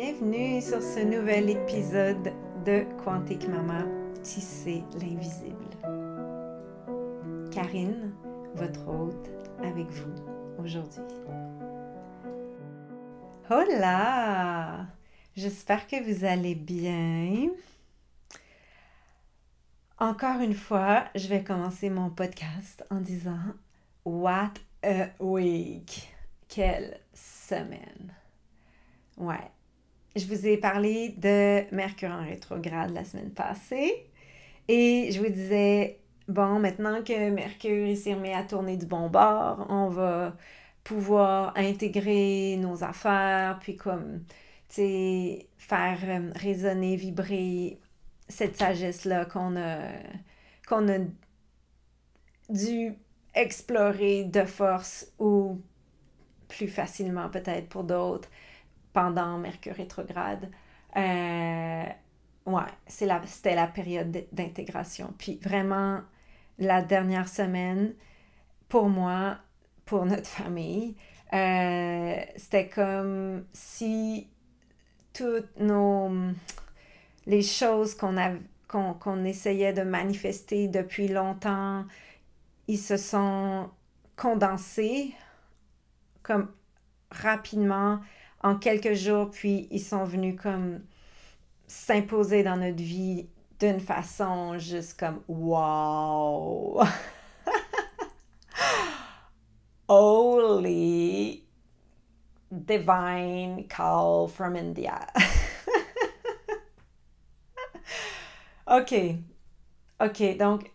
Bienvenue sur ce nouvel épisode de Quantique Mama, tisser l'invisible. Karine, votre hôte, avec vous aujourd'hui. Hola! J'espère que vous allez bien. Encore une fois, je vais commencer mon podcast en disant What a week! Quelle semaine! Ouais. Je vous ai parlé de Mercure en rétrograde la semaine passée. Et je vous disais, bon, maintenant que Mercure s'est remis à tourner du bon bord, on va pouvoir intégrer nos affaires, puis comme, tu sais, faire euh, résonner, vibrer cette sagesse-là qu'on a, qu'on a dû explorer de force ou plus facilement peut-être pour d'autres pendant Mercure rétrograde. Euh, ouais, c'était la, période d'intégration. Puis vraiment, la dernière semaine, pour moi, pour notre famille, euh, c'était comme si toutes nos les choses qu'on qu'on essayait de manifester depuis longtemps, ils se sont condensés comme rapidement en quelques jours, puis ils sont venus comme s'imposer dans notre vie d'une façon juste comme wow! Holy divine call from India. OK. OK, donc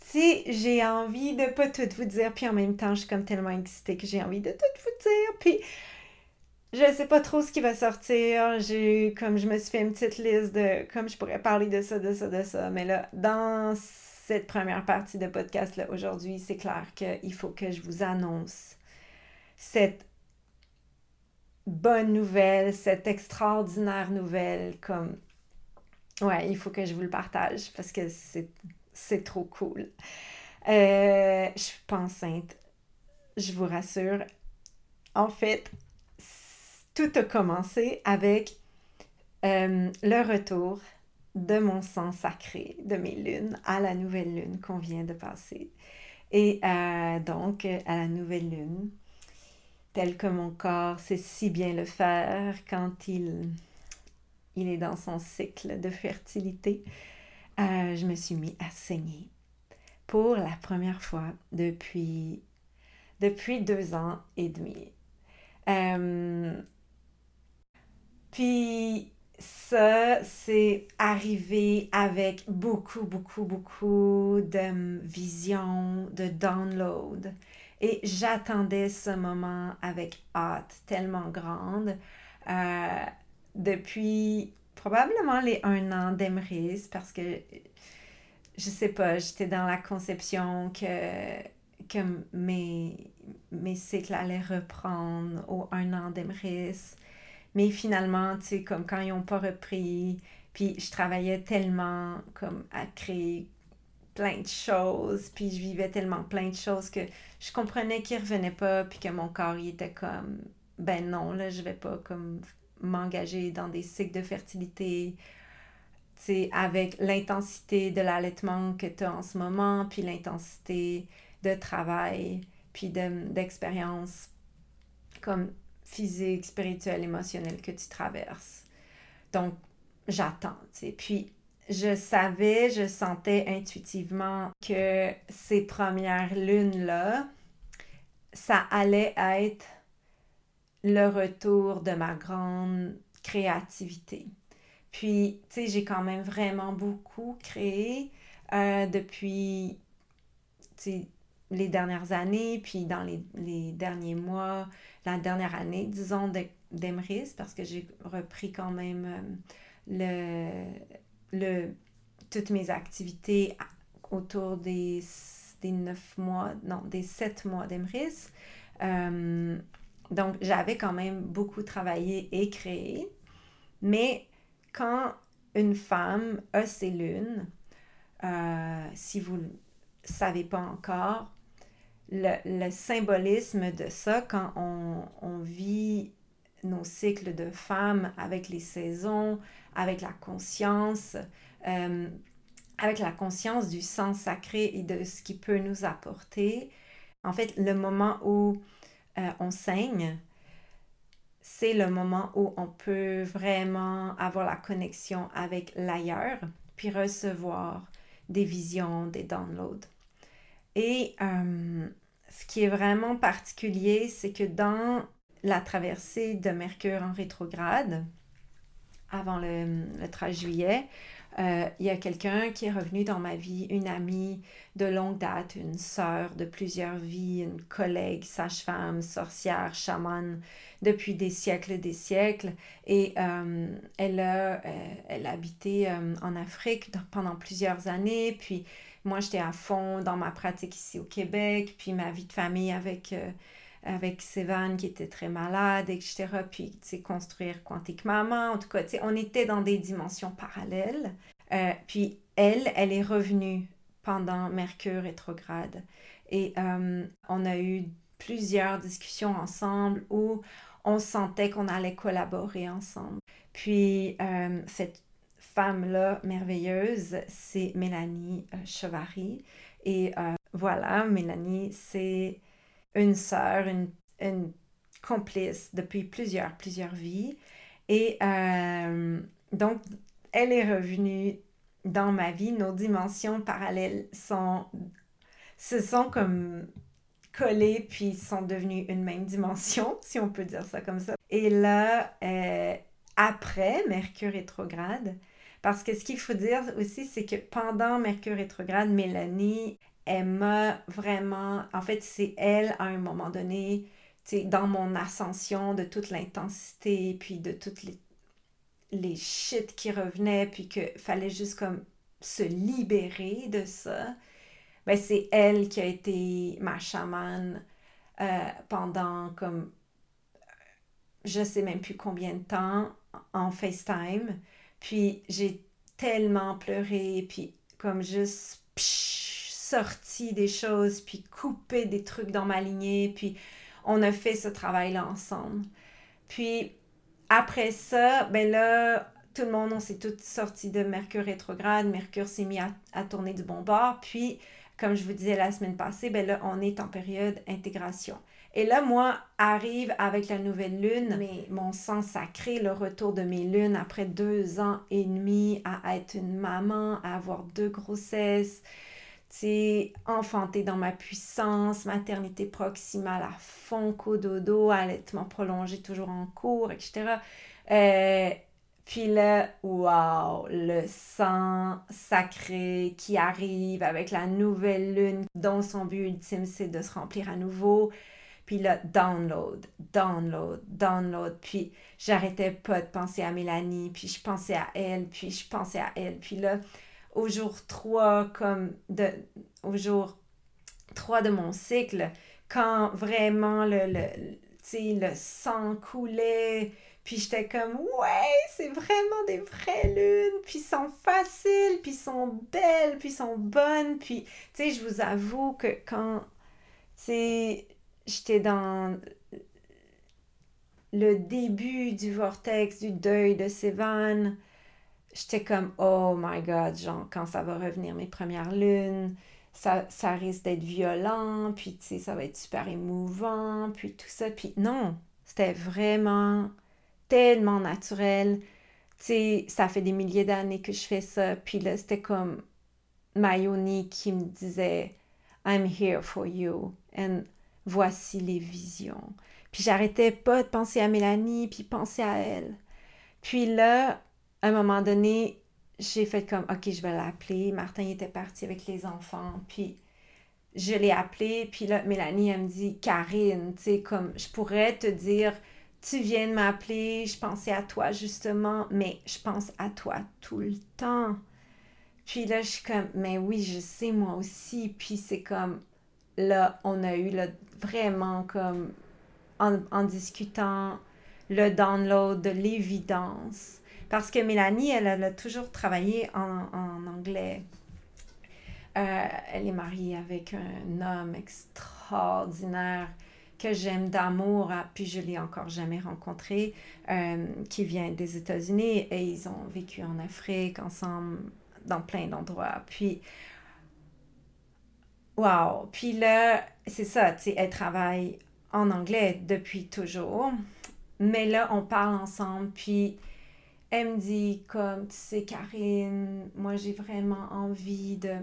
si j'ai envie de pas tout vous dire, puis en même temps, je suis comme tellement excitée que j'ai envie de tout vous dire, puis je sais pas trop ce qui va sortir. J'ai comme je me suis fait une petite liste de comme je pourrais parler de ça, de ça, de ça. Mais là, dans cette première partie de podcast là aujourd'hui, c'est clair qu'il faut que je vous annonce cette bonne nouvelle, cette extraordinaire nouvelle. Comme ouais, il faut que je vous le partage parce que c'est trop cool. Euh, je suis pas enceinte, je vous rassure. En fait, tout a commencé avec euh, le retour de mon sang sacré, de mes lunes, à la nouvelle lune qu'on vient de passer. Et euh, donc, à la nouvelle lune, tel que mon corps sait si bien le faire quand il, il est dans son cycle de fertilité, euh, je me suis mis à saigner pour la première fois depuis, depuis deux ans et demi. Puis ça, c'est arrivé avec beaucoup, beaucoup, beaucoup de visions, de download. Et j'attendais ce moment avec hâte tellement grande euh, depuis probablement les un an d'Emeris parce que je sais pas, j'étais dans la conception que, que mes, mes cycles allaient reprendre au un an d'Emeris. Mais finalement, tu sais, comme quand ils n'ont pas repris, puis je travaillais tellement comme à créer plein de choses, puis je vivais tellement plein de choses que je comprenais qu'ils revenaient pas, puis que mon corps, il était comme, ben non, là, je vais pas comme m'engager dans des cycles de fertilité, tu sais, avec l'intensité de l'allaitement que tu as en ce moment, puis l'intensité de travail, puis d'expérience, comme physique, spirituel, émotionnel que tu traverses. Donc, j'attends. Puis, je savais, je sentais intuitivement que ces premières lunes-là, ça allait être le retour de ma grande créativité. Puis, tu sais, j'ai quand même vraiment beaucoup créé euh, depuis, les dernières années, puis dans les, les derniers mois, la dernière année, disons, d'Emrys, parce que j'ai repris quand même euh, le, le, toutes mes activités autour des, des mois, non, des sept mois d'Emrys. Euh, donc, j'avais quand même beaucoup travaillé et créé. Mais quand une femme a ses lunes, euh, si vous ne savez pas encore, le, symbolisme de ça quand on, vit nos cycles de femmes avec les saisons, avec la conscience, euh, avec la conscience du sens sacré et de ce qui peut nous apporter. En fait, le moment où euh, on saigne, c'est le moment où on peut vraiment avoir la connexion avec l'ailleurs, puis recevoir des visions, des downloads. Et euh, ce qui est vraiment particulier, c'est que dans la traversée de Mercure en rétrograde, avant le, le 13 juillet, euh, il y a quelqu'un qui est revenu dans ma vie, une amie de longue date, une sœur de plusieurs vies, une collègue, sage-femme, sorcière, chamane, depuis des siècles et des siècles. Et euh, elle, a, euh, elle a habité en Afrique pendant plusieurs années. Puis moi, j'étais à fond dans ma pratique ici au Québec. Puis ma vie de famille avec avec Sévan qui était très malade, etc. Puis, tu sais, construire Quantique Maman. En tout cas, tu sais, on était dans des dimensions parallèles. Euh, puis, elle, elle est revenue pendant Mercure rétrograde. Et euh, on a eu plusieurs discussions ensemble où on sentait qu'on allait collaborer ensemble. Puis, euh, cette femme-là merveilleuse, c'est Mélanie Chevary. Et voilà, Mélanie, c'est une sœur, une, complice depuis plusieurs, plusieurs vies. Et euh, donc, elle est revenue dans ma vie. Nos dimensions parallèles sont, se sont comme collées, puis sont devenues une même dimension, si on peut dire ça comme ça. Et là, euh, après Mercure rétrograde, parce que ce qu'il faut dire aussi, c'est que pendant Mercure rétrograde, Mélanie elle m'a vraiment, en fait, c'est elle à un moment donné, dans mon ascension de toute l'intensité, puis de toutes les, les qui revenaient, puis qu'il fallait juste comme se libérer de ça, ben c'est elle qui a été ma chamane euh, pendant comme je sais même plus combien de temps en FaceTime. Puis j'ai tellement pleuré, puis comme juste sorti des choses, puis coupé des trucs dans ma lignée, puis on a fait ce travail-là ensemble. Puis après ça, ben là, tout le monde, on s'est tous sortis de Mercure rétrograde. Mercure s'est mis à, tourner du bon bord. Puis, comme je vous disais la semaine passée, ben là, on est en période intégration. Et là, moi, arrive avec la nouvelle lune, mais mon sang sacré, le retour de mes lunes après deux ans et demi à être une maman, à avoir deux grossesses, c'est enfanter dans ma puissance, maternité proximale à fond, cododo, allaitement prolongé toujours en cours, etc. Euh, puis là, wow, le sang sacré qui arrive avec la nouvelle lune dont son but ultime c'est de se remplir à nouveau. Puis là, download, download, download. Puis j'arrêtais pas de penser à Mélanie, puis je pensais à elle, puis je pensais à elle. Puis là, au jour 3, comme de, au jour 3 de mon cycle, quand vraiment le, le, le sang coulait, puis j'étais comme, ouais, c'est vraiment des vraies lunes, puis sont faciles, puis sont belles, puis sont bonnes, puis, tu sais, je vous avoue que quand, tu j'étais dans le début du vortex, du deuil de Sévan, j'étais comme, oh my god, genre, quand ça va revenir mes premières lunes, ça, ça risque d'être violent, puis tu sais, ça va être super émouvant, puis tout ça. Puis non, c'était vraiment tellement naturel. Tu sais, ça fait des milliers d'années que je fais ça, puis là, c'était comme Mayoni qui me disait, I'm here for you, and voici les visions. Puis j'arrêtais pas de penser à Mélanie, puis penser à elle. Puis là, à un moment donné, j'ai fait comme, OK, je vais l'appeler. Martin était parti avec les enfants. Puis je l'ai appelé. Puis là, Mélanie, elle me dit, Karine, tu sais, comme, je pourrais te dire, tu viens de m'appeler, je pensais à toi justement, mais je pense à toi tout le temps. Puis là, je suis comme, mais oui, je sais, moi aussi. Puis c'est comme, là, on a eu vraiment comme, en, en discutant, le download de l'évidence parce que Mélanie, elle, a toujours travaillé en, anglais. Euh, elle est mariée avec un homme extraordinaire que j'aime d'amour, ah, puis je l'ai encore jamais rencontré, euh, qui vient des États-Unis et ils ont vécu en Afrique ensemble dans plein d'endroits. Puis, wow! Puis là, c'est ça, tu sais, elle travaille en anglais depuis toujours, mais là, on parle ensemble, puis elle me dit comme, tu sais, Karine, moi j'ai vraiment envie de...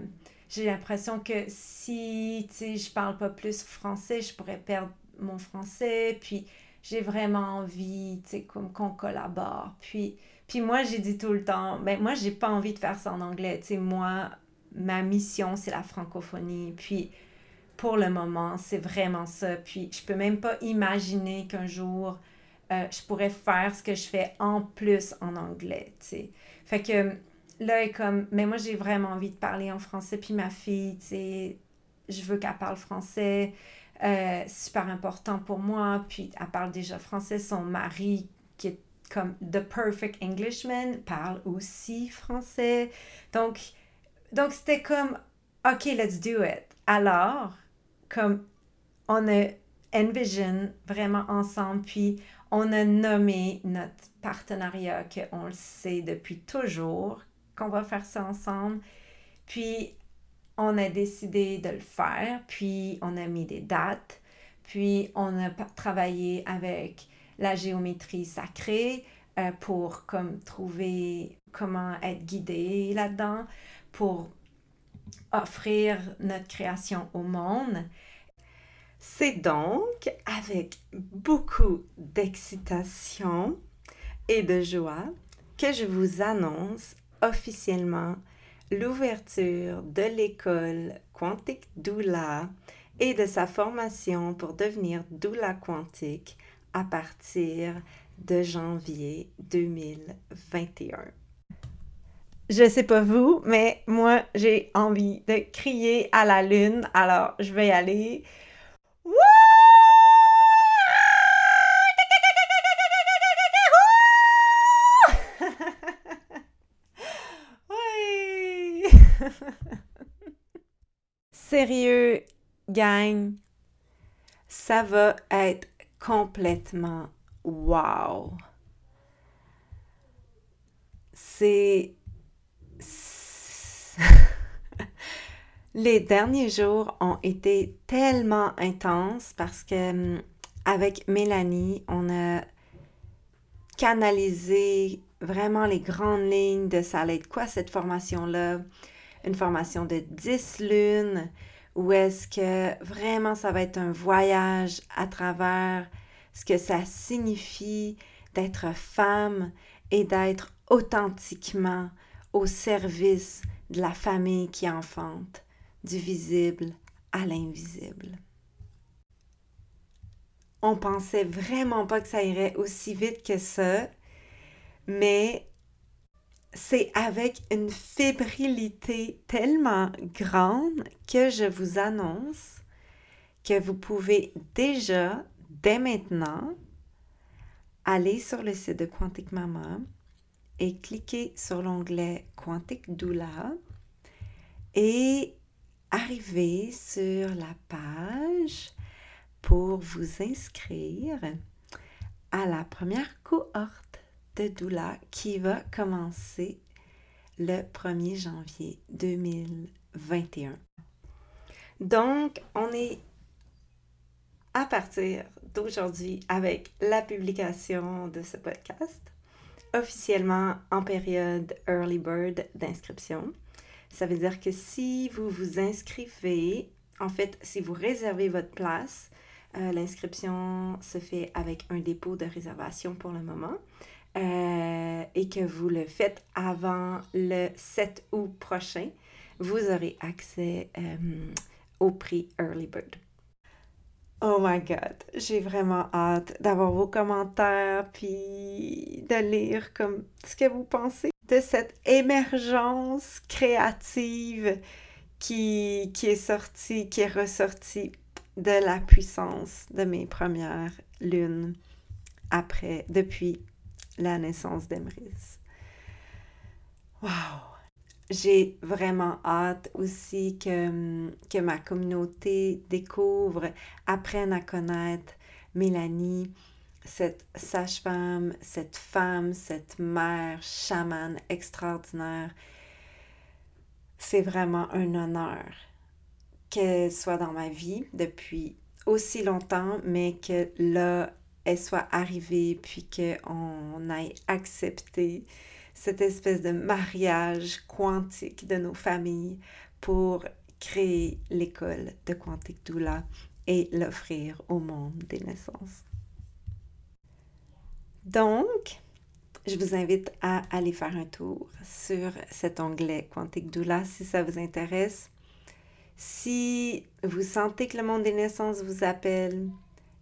J'ai l'impression que si, tu sais, je parle pas plus français, je pourrais perdre mon français, puis j'ai vraiment envie, tu sais, comme qu'on collabore. Puis, puis moi, j'ai dit tout le temps, ben moi, j'ai pas envie de faire ça en anglais, tu sais, moi, ma mission, c'est la francophonie, puis pour le moment, c'est vraiment ça. Puis je peux même pas imaginer qu'un jour, euh, je pourrais faire ce que je fais en plus en anglais, tu. Fait que là, est comme, mais moi, j'ai vraiment envie de parler en français. Puis ma fille, tu sais, je veux qu'elle parle français. Euh, super important pour moi. Puis elle parle déjà français. Son mari, qui est comme The Perfect Englishman, parle aussi français. Donc, donc c'était comme, OK, let's do it. Alors, comme on a envision vraiment ensemble, puis on a nommé notre partenariat qu'on le sait depuis toujours qu'on va faire ça ensemble. Puis on a décidé de le faire, puis on a mis des dates, puis on a travaillé avec la géométrie sacrée euh, pour trouver comment être guidé là-dedans, pour offrir notre création au monde. C'est donc avec beaucoup d'excitation et de joie que je vous annonce officiellement l'ouverture de l'école Quantique Doula et de sa formation pour devenir doula quantique à partir de janvier 2021. Je sais pas vous, mais moi j'ai envie de crier à la lune, alors je vais y aller. Sérieux, gang, ça va être complètement wow. C'est. Les derniers jours ont été tellement intenses parce que hum, avec Mélanie, on a canalisé vraiment les grandes lignes de ça allait être quoi cette formation-là? Une formation de 10 lunes où est-ce que vraiment ça va être un voyage à travers ce que ça signifie d'être femme et d'être authentiquement au service de la famille qui enfante, du visible à l'invisible. On pensait vraiment pas que ça irait aussi vite que ça, mais c'est avec une fébrilité tellement grande que je vous annonce que vous pouvez déjà, dès maintenant, aller sur le site de Quantique Mama et cliquer sur l'onglet Quantique Doula et arriver sur la page pour vous inscrire à la première cohorte de doula qui va commencer le 1er janvier 2021. Donc, on est à partir d'aujourd'hui avec la publication de ce podcast, officiellement en période Early Bird d'inscription. Ça veut dire que si vous vous inscrivez, en fait, si vous réservez votre place, euh, l'inscription se fait avec un dépôt de réservation pour le moment. Euh, et que vous le faites avant le 7 août prochain, vous aurez accès euh, au prix Early Bird. Oh my god, j'ai vraiment hâte d'avoir vos commentaires puis de lire comme ce que vous pensez de cette émergence créative qui, qui est sortie, qui est ressortie de la puissance de mes premières lunes après, depuis la naissance d'Emrys. Wow! J'ai vraiment hâte aussi que, que ma communauté découvre, apprenne à connaître Mélanie, cette sage-femme, cette femme, cette mère chamane extraordinaire. C'est vraiment un honneur qu'elle soit dans ma vie depuis aussi longtemps, mais que là, elle soit arrivée, puis qu'on ait accepté cette espèce de mariage quantique de nos familles pour créer l'école de Quantique Doula et l'offrir au monde des naissances. Donc, je vous invite à aller faire un tour sur cet onglet Quantique Doula si ça vous intéresse. Si vous sentez que le monde des naissances vous appelle,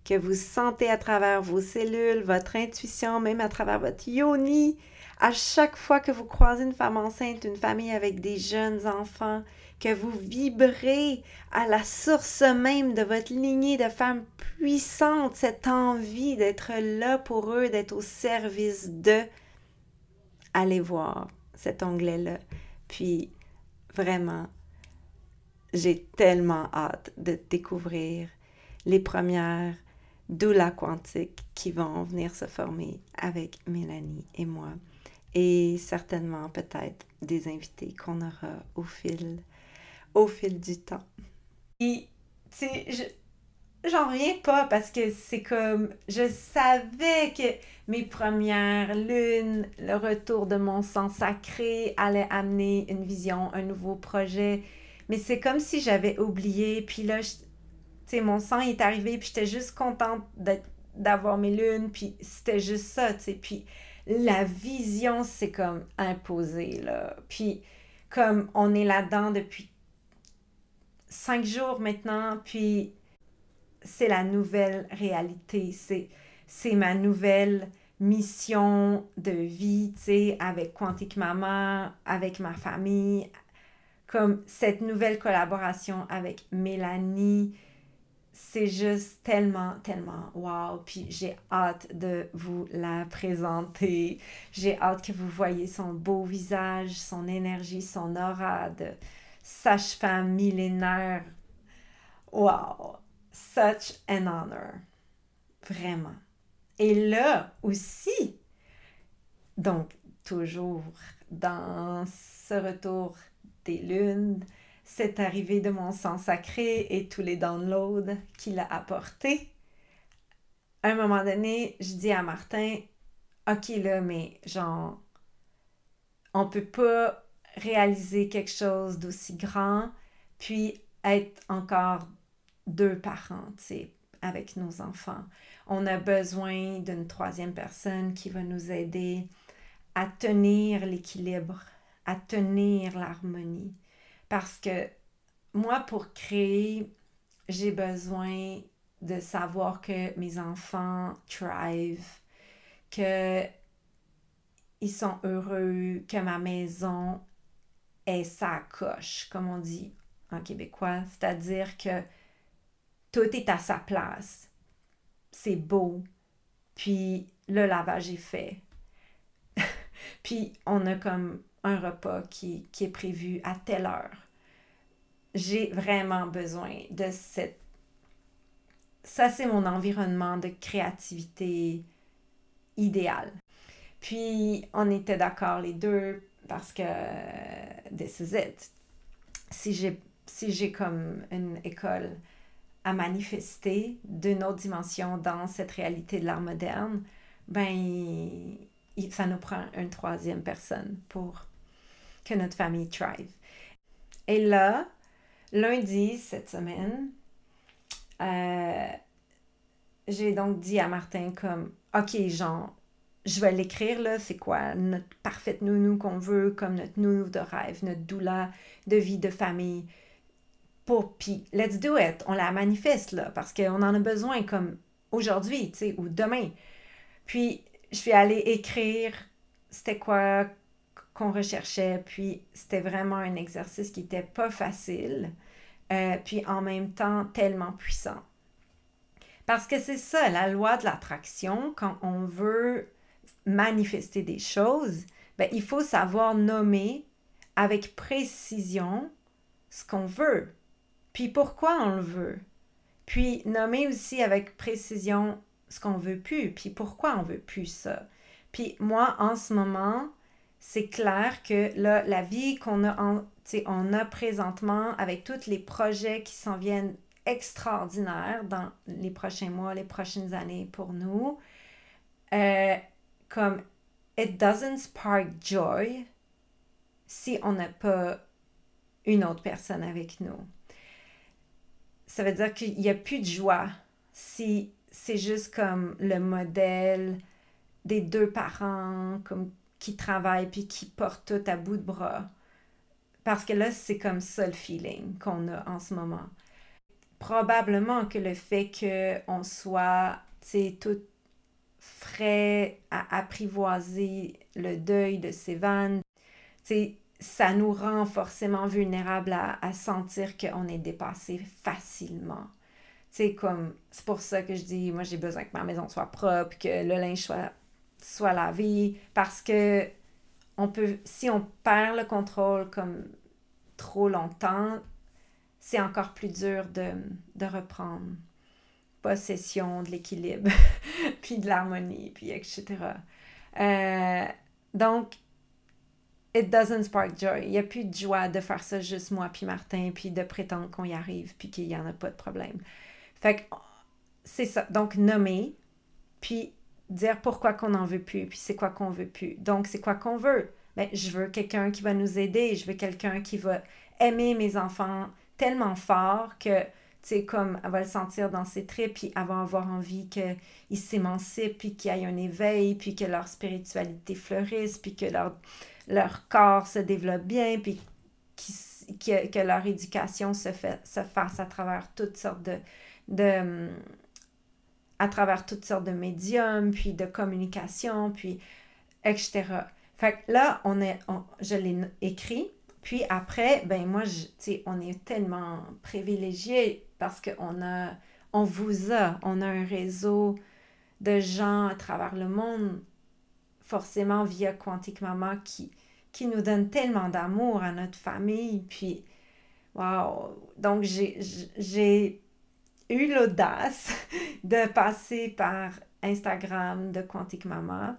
que vous sentez à travers vos cellules, votre intuition, même à travers votre yoni, à chaque fois que vous croisez une femme enceinte, une famille avec des jeunes enfants, que vous vibrez à la source même de votre lignée de femmes puissantes, cette envie d'être là pour eux, d'être au service d'eux, allez voir cet onglet-là. Puis, vraiment, j'ai tellement hâte de découvrir les premières doulas quantiques qui vont venir se former avec Mélanie et moi et certainement peut-être des invités qu'on aura au fil, au fil du temps. Et, tu sais, j'en reviens pas parce que c'est comme, je savais que mes premières lunes, le retour de mon sang sacré allait amener une vision, un nouveau projet. Mais c'est comme si j'avais oublié. Puis là, tu sais, mon sang est arrivé, puis j'étais juste contente d'avoir mes lunes, puis c'était juste ça, tu sais. Puis la vision, c'est comme imposé, là. Puis, comme on est là-dedans depuis cinq jours maintenant, puis c'est la nouvelle réalité, c'est, c'est ma nouvelle mission de vie, tu sais, avec Quantique Maman, avec ma famille, comme cette nouvelle collaboration avec Mélanie, c'est juste tellement, tellement wow. Puis j'ai hâte de vous la présenter. J'ai hâte que vous voyez son beau visage, son énergie, son aura de sage-femme millénaire. Wow! Such an honor. Vraiment. Et là aussi, donc toujours dans ce retour des lunes, cette arrivée de mon sang sacré et tous les downloads qu'il a apportés. À un moment donné, je dis à Martin, OK là, mais genre, on peut pas réaliser quelque chose d'aussi grand, puis être encore deux parents, tu avec nos enfants. On a besoin d'une troisième personne qui va nous aider à tenir l'équilibre, à tenir l'harmonie. Parce que moi, pour créer, j'ai besoin de savoir que mes enfants thrive, que ils sont heureux, que ma maison est sa coche, comme on dit en québécois, c'est-à-dire que tout est à sa place. C'est beau. Puis le lavage est fait. Puis on a comme un repas qui, qui est prévu à telle heure j'ai vraiment besoin de cette... Ça, c'est mon environnement de créativité idéal. Puis, on était d'accord les deux parce que this is it. Si j'ai, si comme une école à manifester d'une autre dimension dans cette réalité de l'art moderne, ben, ça nous prend une troisième personne pour que notre famille thrive. Et là, lundi cette semaine, euh, j'ai donc dit à Martin comme, OK, genre, je vais l'écrire là, c'est quoi notre parfaite nounou qu'on veut, comme notre nounou de rêve, notre doula de vie, de famille. Pour, puis, let's do it, on la manifeste là, parce qu'on en a besoin comme aujourd'hui, tu sais, ou demain. Puis, je suis allée écrire c'était quoi qu'on recherchait, puis c'était vraiment un exercice qui n'était pas facile. Euh, puis en même temps tellement puissant. Parce que c'est ça, la loi de l'attraction, quand on veut manifester des choses, ben, il faut savoir nommer avec précision ce qu'on veut, puis pourquoi on le veut. Puis nommer aussi avec précision ce qu'on veut plus, puis pourquoi on veut plus ça. Puis moi, en ce moment, c'est clair que la vie qu'on a, en, on a présentement avec tous les projets qui s'en viennent extraordinaires dans les prochains mois, les prochaines années pour nous, euh, comme it doesn't spark joy si on n'a pas une autre personne avec nous. Ça veut dire qu'il n'y a plus de joie si c'est juste comme le modèle des deux parents comme qui travaillent puis qui portent tout à bout de bras. Parce que là, c'est comme ça le feeling qu'on a en ce moment. Probablement que le fait qu'on soit, tout frais à apprivoiser le deuil de Sévan, ça nous rend forcément vulnérables à, à sentir qu'on est dépassé facilement. C'est comme, c'est pour ça que je dis, moi j'ai besoin que ma maison soit propre, que le linge soit soit la vie, parce que on peut, si on perd le contrôle comme trop longtemps, c'est encore plus dur de, de reprendre possession de l'équilibre, puis de l'harmonie, puis etc. Euh, donc, it doesn't spark joy. Il n'y a plus de joie de faire ça juste moi puis Martin, puis de prétendre qu'on y arrive, puis qu'il n'y en a pas de problème. Fait que c'est ça. Donc, nommer, puis dire pourquoi qu'on n'en veut plus, puis c'est quoi qu'on veut plus. Donc, c'est quoi qu'on veut? Ben, je veux quelqu'un qui va nous aider, je veux quelqu'un qui va aimer mes enfants tellement fort que, tu sais, comme elle va le sentir dans ses tripes, puis elle va avoir envie qu'ils s'émancipent, puis qu'il y ait un éveil, puis que leur spiritualité fleurisse, puis que leur, corps se développe bien, puis que, leur éducation se, fait, se fasse à travers toutes sortes de, de à travers toutes sortes de médiums, puis de communication, puis etc. Fait que là, on est, je l'ai écrit, puis après, ben moi, tu on est tellement privilégiés parce qu'on a, on vous a, on a un réseau de gens à travers le monde, forcément via Quantique Mama, qui, qui nous donne tellement d'amour à notre famille, puis, wow! Donc, j'ai l'audace de passer par Instagram de Quantique Mama,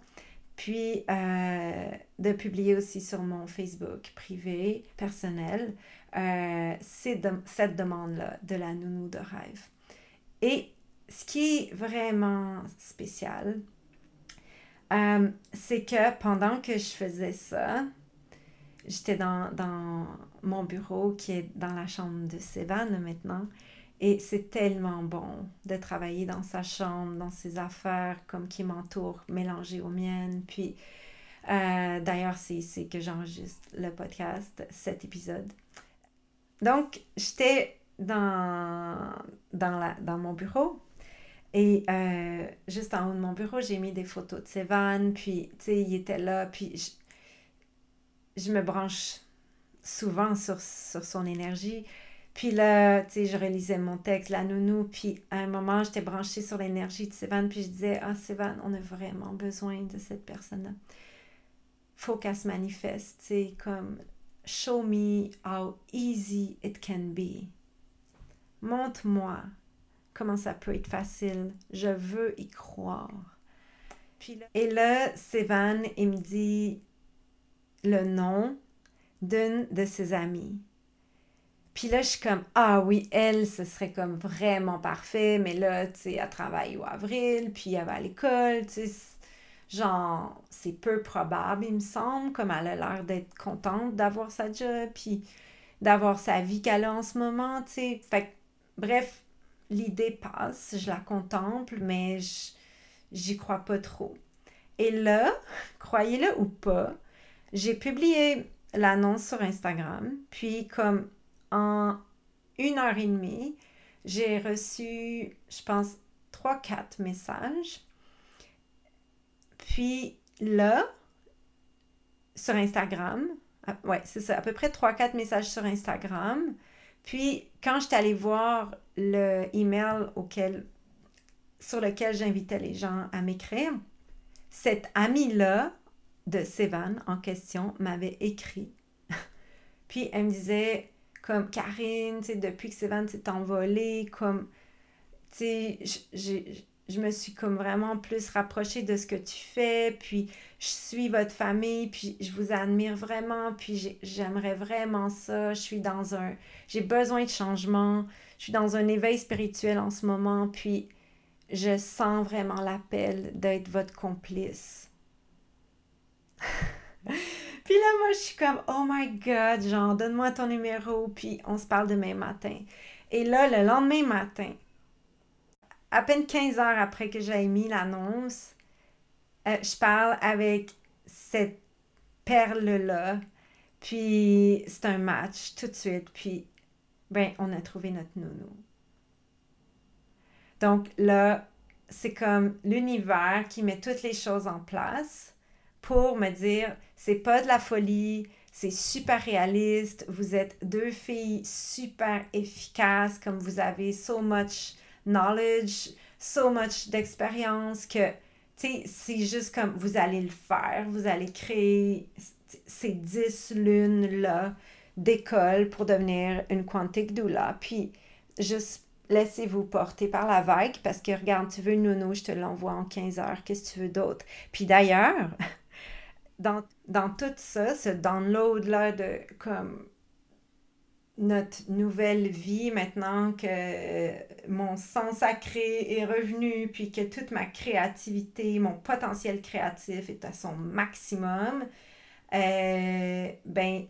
puis euh, de publier aussi sur mon Facebook privé, personnel, euh, cette demande-là de la nounou de rêve. Et ce qui est vraiment spécial, euh, c'est que pendant que je faisais ça, j'étais dans, dans, mon bureau qui est dans la chambre de Sévan maintenant, et c'est tellement bon de travailler dans sa chambre, dans ses affaires comme qui m'entourent, mélangées aux miennes. Puis, euh, d'ailleurs, c'est ici que j'enregistre le podcast, cet épisode. Donc, j'étais dans, dans, dans mon bureau et euh, juste en haut de mon bureau, j'ai mis des photos de Sévan, puis, tu sais, il était là, puis je, je me branche souvent sur, sur son énergie. Puis là, tu sais, je réalisais mon texte, la nounou, puis à un moment, j'étais branchée sur l'énergie de Sévan, puis je disais, ah, Sévan, on a vraiment besoin de cette personne-là. Faut qu'elle se manifeste, tu sais, comme, show me how easy it can be. Montre-moi comment ça peut être facile. Je veux y croire. Puis et là, Sévan, il me dit le nom d'une de ses amies. Puis là, je suis comme, ah oui, elle, ce serait comme vraiment parfait, mais là, tu sais, elle travaille au avril, puis elle va à l'école, tu sais, genre, c'est peu probable, il me semble, comme elle a l'air d'être contente d'avoir sa job, puis d'avoir sa vie qu'elle a en ce moment, tu sais. Fait bref, l'idée passe, je la contemple, mais j'y crois pas trop. Et là, croyez-le ou pas, j'ai publié l'annonce sur Instagram, puis comme en une heure et demie, j'ai reçu, je pense, trois, quatre messages. Puis là, sur Instagram, ouais, c'est ça, à peu près trois, quatre messages sur Instagram. Puis quand je allée voir le email auquel, sur lequel j'invitais les gens à m'écrire, cette amie-là de Sévan en question m'avait écrit Puis elle me disait, comme Karine, tu sais, depuis que Sylvain s'est envolé, comme, tu sais, je me suis comme vraiment plus rapprochée de ce que tu fais, puis je suis votre famille, puis je vous admire vraiment, puis j'aimerais vraiment ça. Je suis dans un... J'ai besoin de changement. Je suis dans un éveil spirituel en ce moment, puis je sens vraiment l'appel d'être votre complice. puis là, moi, je suis comme, oh my God, genre, donne-moi ton numéro, puis on se parle demain matin. Et là, le lendemain matin, à peine 15 heures après que j'ai mis l'annonce, euh, je parle avec cette perle-là. Puis c'est un match tout de suite. Puis, ben, on a trouvé notre nounou. Donc là, c'est comme l'univers qui met toutes les choses en place pour me dire c'est pas de la folie, c'est super réaliste, vous êtes deux filles super efficaces, comme vous avez so much knowledge, so much d'expérience que, c'est juste comme vous allez le faire, vous allez créer ces dix lunes-là d'école pour devenir une quantique doula. Puis, juste laissez-vous porter par la vague parce que, regarde, tu veux une nounou, je te l'envoie en 15 heures, qu'est-ce que tu veux d'autre? Puis d'ailleurs, dans, dans tout ça, ce download-là de comme notre nouvelle vie maintenant que euh, mon sang sacré est revenu, puis que toute ma créativité, mon potentiel créatif est à son maximum, euh, ben,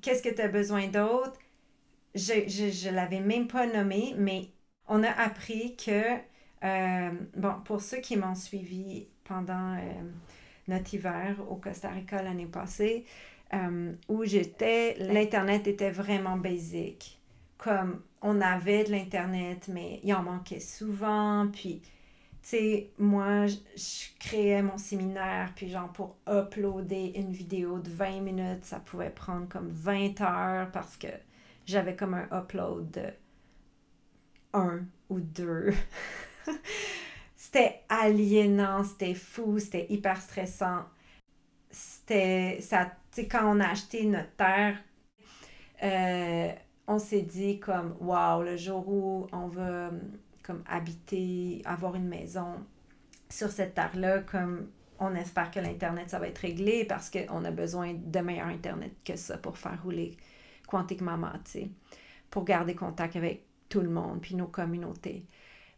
qu'est-ce que tu as besoin d'autre? Je ne l'avais même pas nommé, mais on a appris que, euh, bon, pour ceux qui m'ont suivi pendant notre hiver au Costa Rica l'année passée, euh, où j'étais, l'Internet était vraiment basique. Comme on avait de l'Internet, mais il en manquait souvent. Puis, tu sais, moi, je, créais mon séminaire, puis genre pour uploader une vidéo de 20 minutes, ça pouvait prendre comme 20 heures parce que j'avais comme un upload de un ou deux. c'était aliénant, c'était fou, c'était hyper stressant. C'était ça quand on a acheté notre terre, euh, on s'est dit comme, wow, le jour où on va comme habiter, avoir une maison sur cette terre-là, comme on espère que l'Internet, ça va être réglé parce qu'on a besoin de meilleur Internet que ça pour faire rouler Quantique Mama, tu sais, pour garder contact avec tout le monde, puis nos communautés.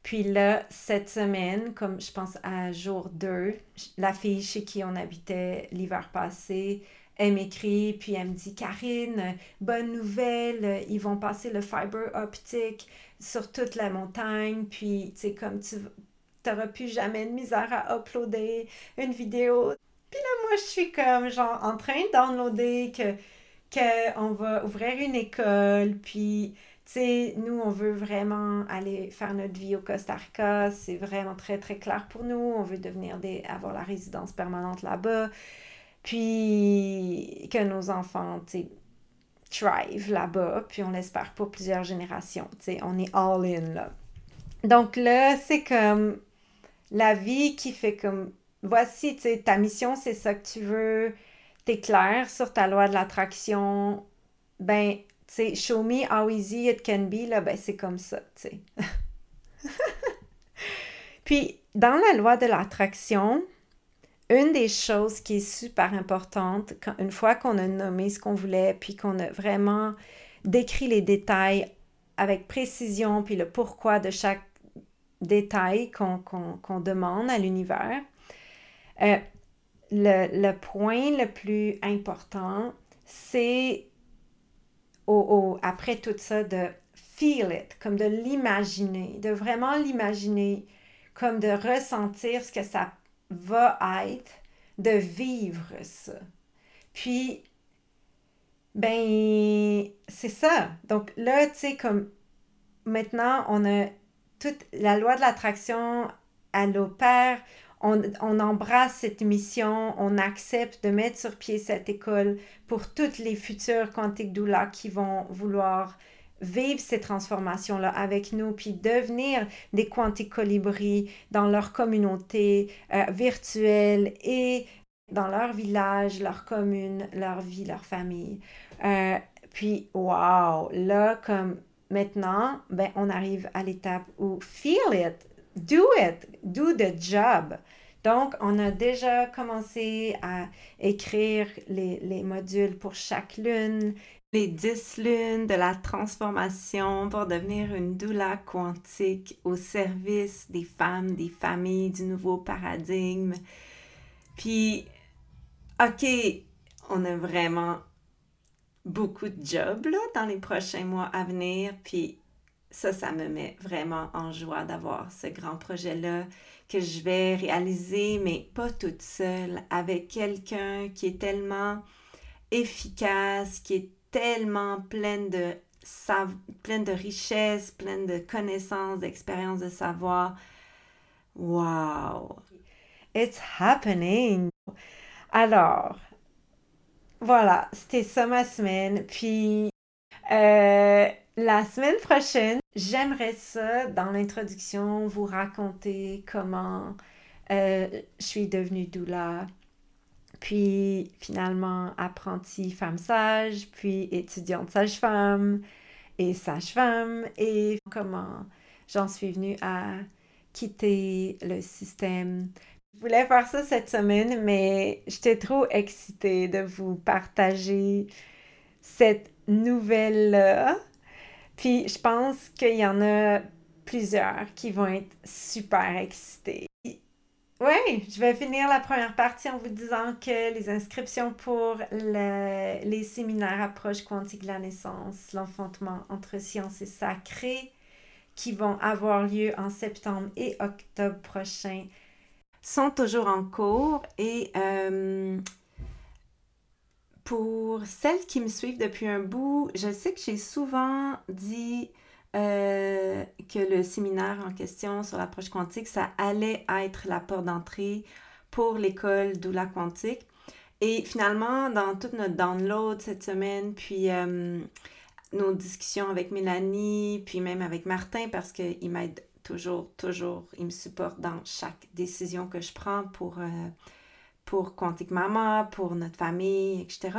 Puis là, cette semaine, comme je pense à jour 2, la fille chez qui on habitait l'hiver passé, elle m'écrit, puis elle me dit Karine, bonne nouvelle, ils vont passer le fiber optique sur toute la montagne, puis tu sais, comme tu n'auras plus jamais de misère à uploader une vidéo. Puis là, moi, je suis comme, genre, en train de downloader que qu'on va ouvrir une école, puis, sais, nous, on veut vraiment aller faire notre vie au Costa Rica, c'est vraiment très, très clair pour nous, on veut devenir des, avoir la résidence permanente là-bas. Puis que nos enfants, tu sais, thrive là-bas, puis on l'espère pour plusieurs générations, tu sais, on est all in là. Donc là, c'est comme la vie qui fait comme, voici, tu sais, ta mission, c'est ça que tu veux, t'es clair sur ta loi de l'attraction, ben, sais, show me how easy it can be, là, ben, c'est comme ça, tu sais. Puis, dans la loi de l'attraction, une des choses qui est super importante, une fois qu'on a nommé ce qu'on voulait, puis qu'on a vraiment décrit les détails avec précision, puis le pourquoi de chaque détail qu'on demande à l'univers, euh, le, point le plus important, c'est après tout ça de feel it, comme de l'imaginer, de vraiment l'imaginer, comme de ressentir ce que ça va être de vivre ça. Puis, ben, c'est ça. Donc là, tu sais, comme maintenant, on a toute la loi de l'attraction à l'opère. On, on, embrasse cette mission, on accepte de mettre sur pied cette école pour toutes les futures quantiques doula qui vont vouloir vivre ces transformations-là avec nous, puis devenir des quantiques colibris dans leur communauté euh, virtuelle et dans leur village, leur commune, leur vie, leur famille. Euh, puis, wow, là, comme maintenant, ben, on arrive à l'étape où feel it, do it, do the job. Donc, on a déjà commencé à écrire les, les modules pour chaque lune, les 10 lunes de la transformation pour devenir une doula quantique au service des femmes, des familles, du nouveau paradigme. Puis, OK, on a vraiment beaucoup de jobs dans les prochains mois à venir. Puis ça, ça me met vraiment en joie d'avoir ce grand projet-là que je vais réaliser, mais pas toute seule, avec quelqu'un qui est tellement efficace, qui est tellement pleine de, pleine de richesse, pleine de connaissances, d'expériences, de savoir. Wow! It's happening! Alors, voilà, c'était ça ma semaine. Puis, euh, la semaine prochaine, j'aimerais ça, dans l'introduction, vous raconter comment euh, je suis devenue doula, puis finalement apprentie femme sage, puis étudiante sage-femme et sage-femme, et comment j'en suis venue à quitter le système. Je voulais faire ça cette semaine, mais j'étais trop excitée de vous partager cette nouvelle-là. Puis je pense qu'il y en a plusieurs qui vont être super excités. Oui, je vais finir la première partie en vous disant que les inscriptions pour les séminaires Approche quantique de la naissance, l'enfantement entre sciences et sacré, qui vont avoir lieu en septembre et octobre prochain, sont toujours en cours. Et euh, pour celles qui me suivent depuis un bout, je sais que j'ai souvent dit euh, que le séminaire en question sur l'approche quantique, ça allait être la porte d'entrée pour l'école Doula Quantique. Et finalement, dans toute notre download cette semaine, puis euh, nos discussions avec Mélanie, puis même avec Martin, parce qu'il m'aide toujours, toujours, il me supporte dans chaque décision que je prends pour, euh, Quantique Mama, pour notre famille, etc.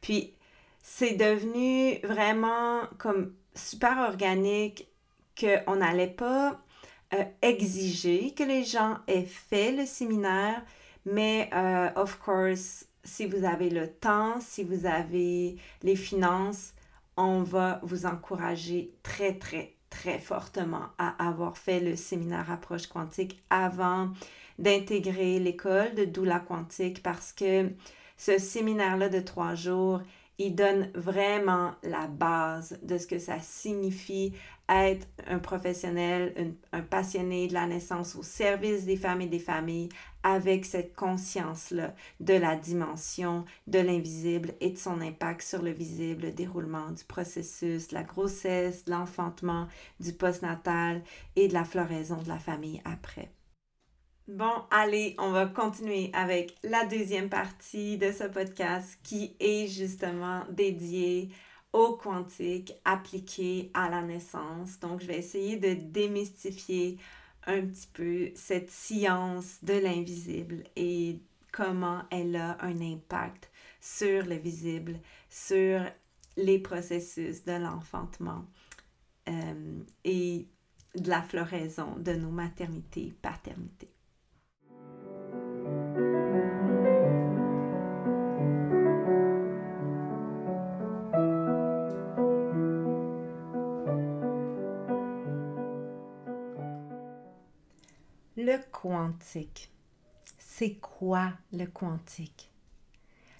Puis, c'est devenu vraiment comme super organique qu'on n'allait pas euh, exiger que les gens aient fait le séminaire, mais euh, of course, si vous avez le temps, si vous avez les finances, on va vous encourager très, très, très fortement à avoir fait le séminaire approche quantique avant d'intégrer l'école de doula quantique parce que ce séminaire-là de trois jours, il donne vraiment la base de ce que ça signifie être un professionnel, un, passionné de la naissance au service des femmes et des familles avec cette conscience-là de la dimension de l'invisible et de son impact sur le visible, le déroulement du processus, la grossesse, l'enfantement, du postnatal et de la floraison de la famille après. Bon, allez, on va continuer avec la deuxième partie de ce podcast qui est justement dédiée au quantique appliqué à la naissance. Donc, je vais essayer de démystifier un petit peu cette science de l'invisible et comment elle a un impact sur le visible, sur les processus de l'enfantement euh, et de la floraison de nos maternités, paternités. Quantique. C'est quoi le quantique?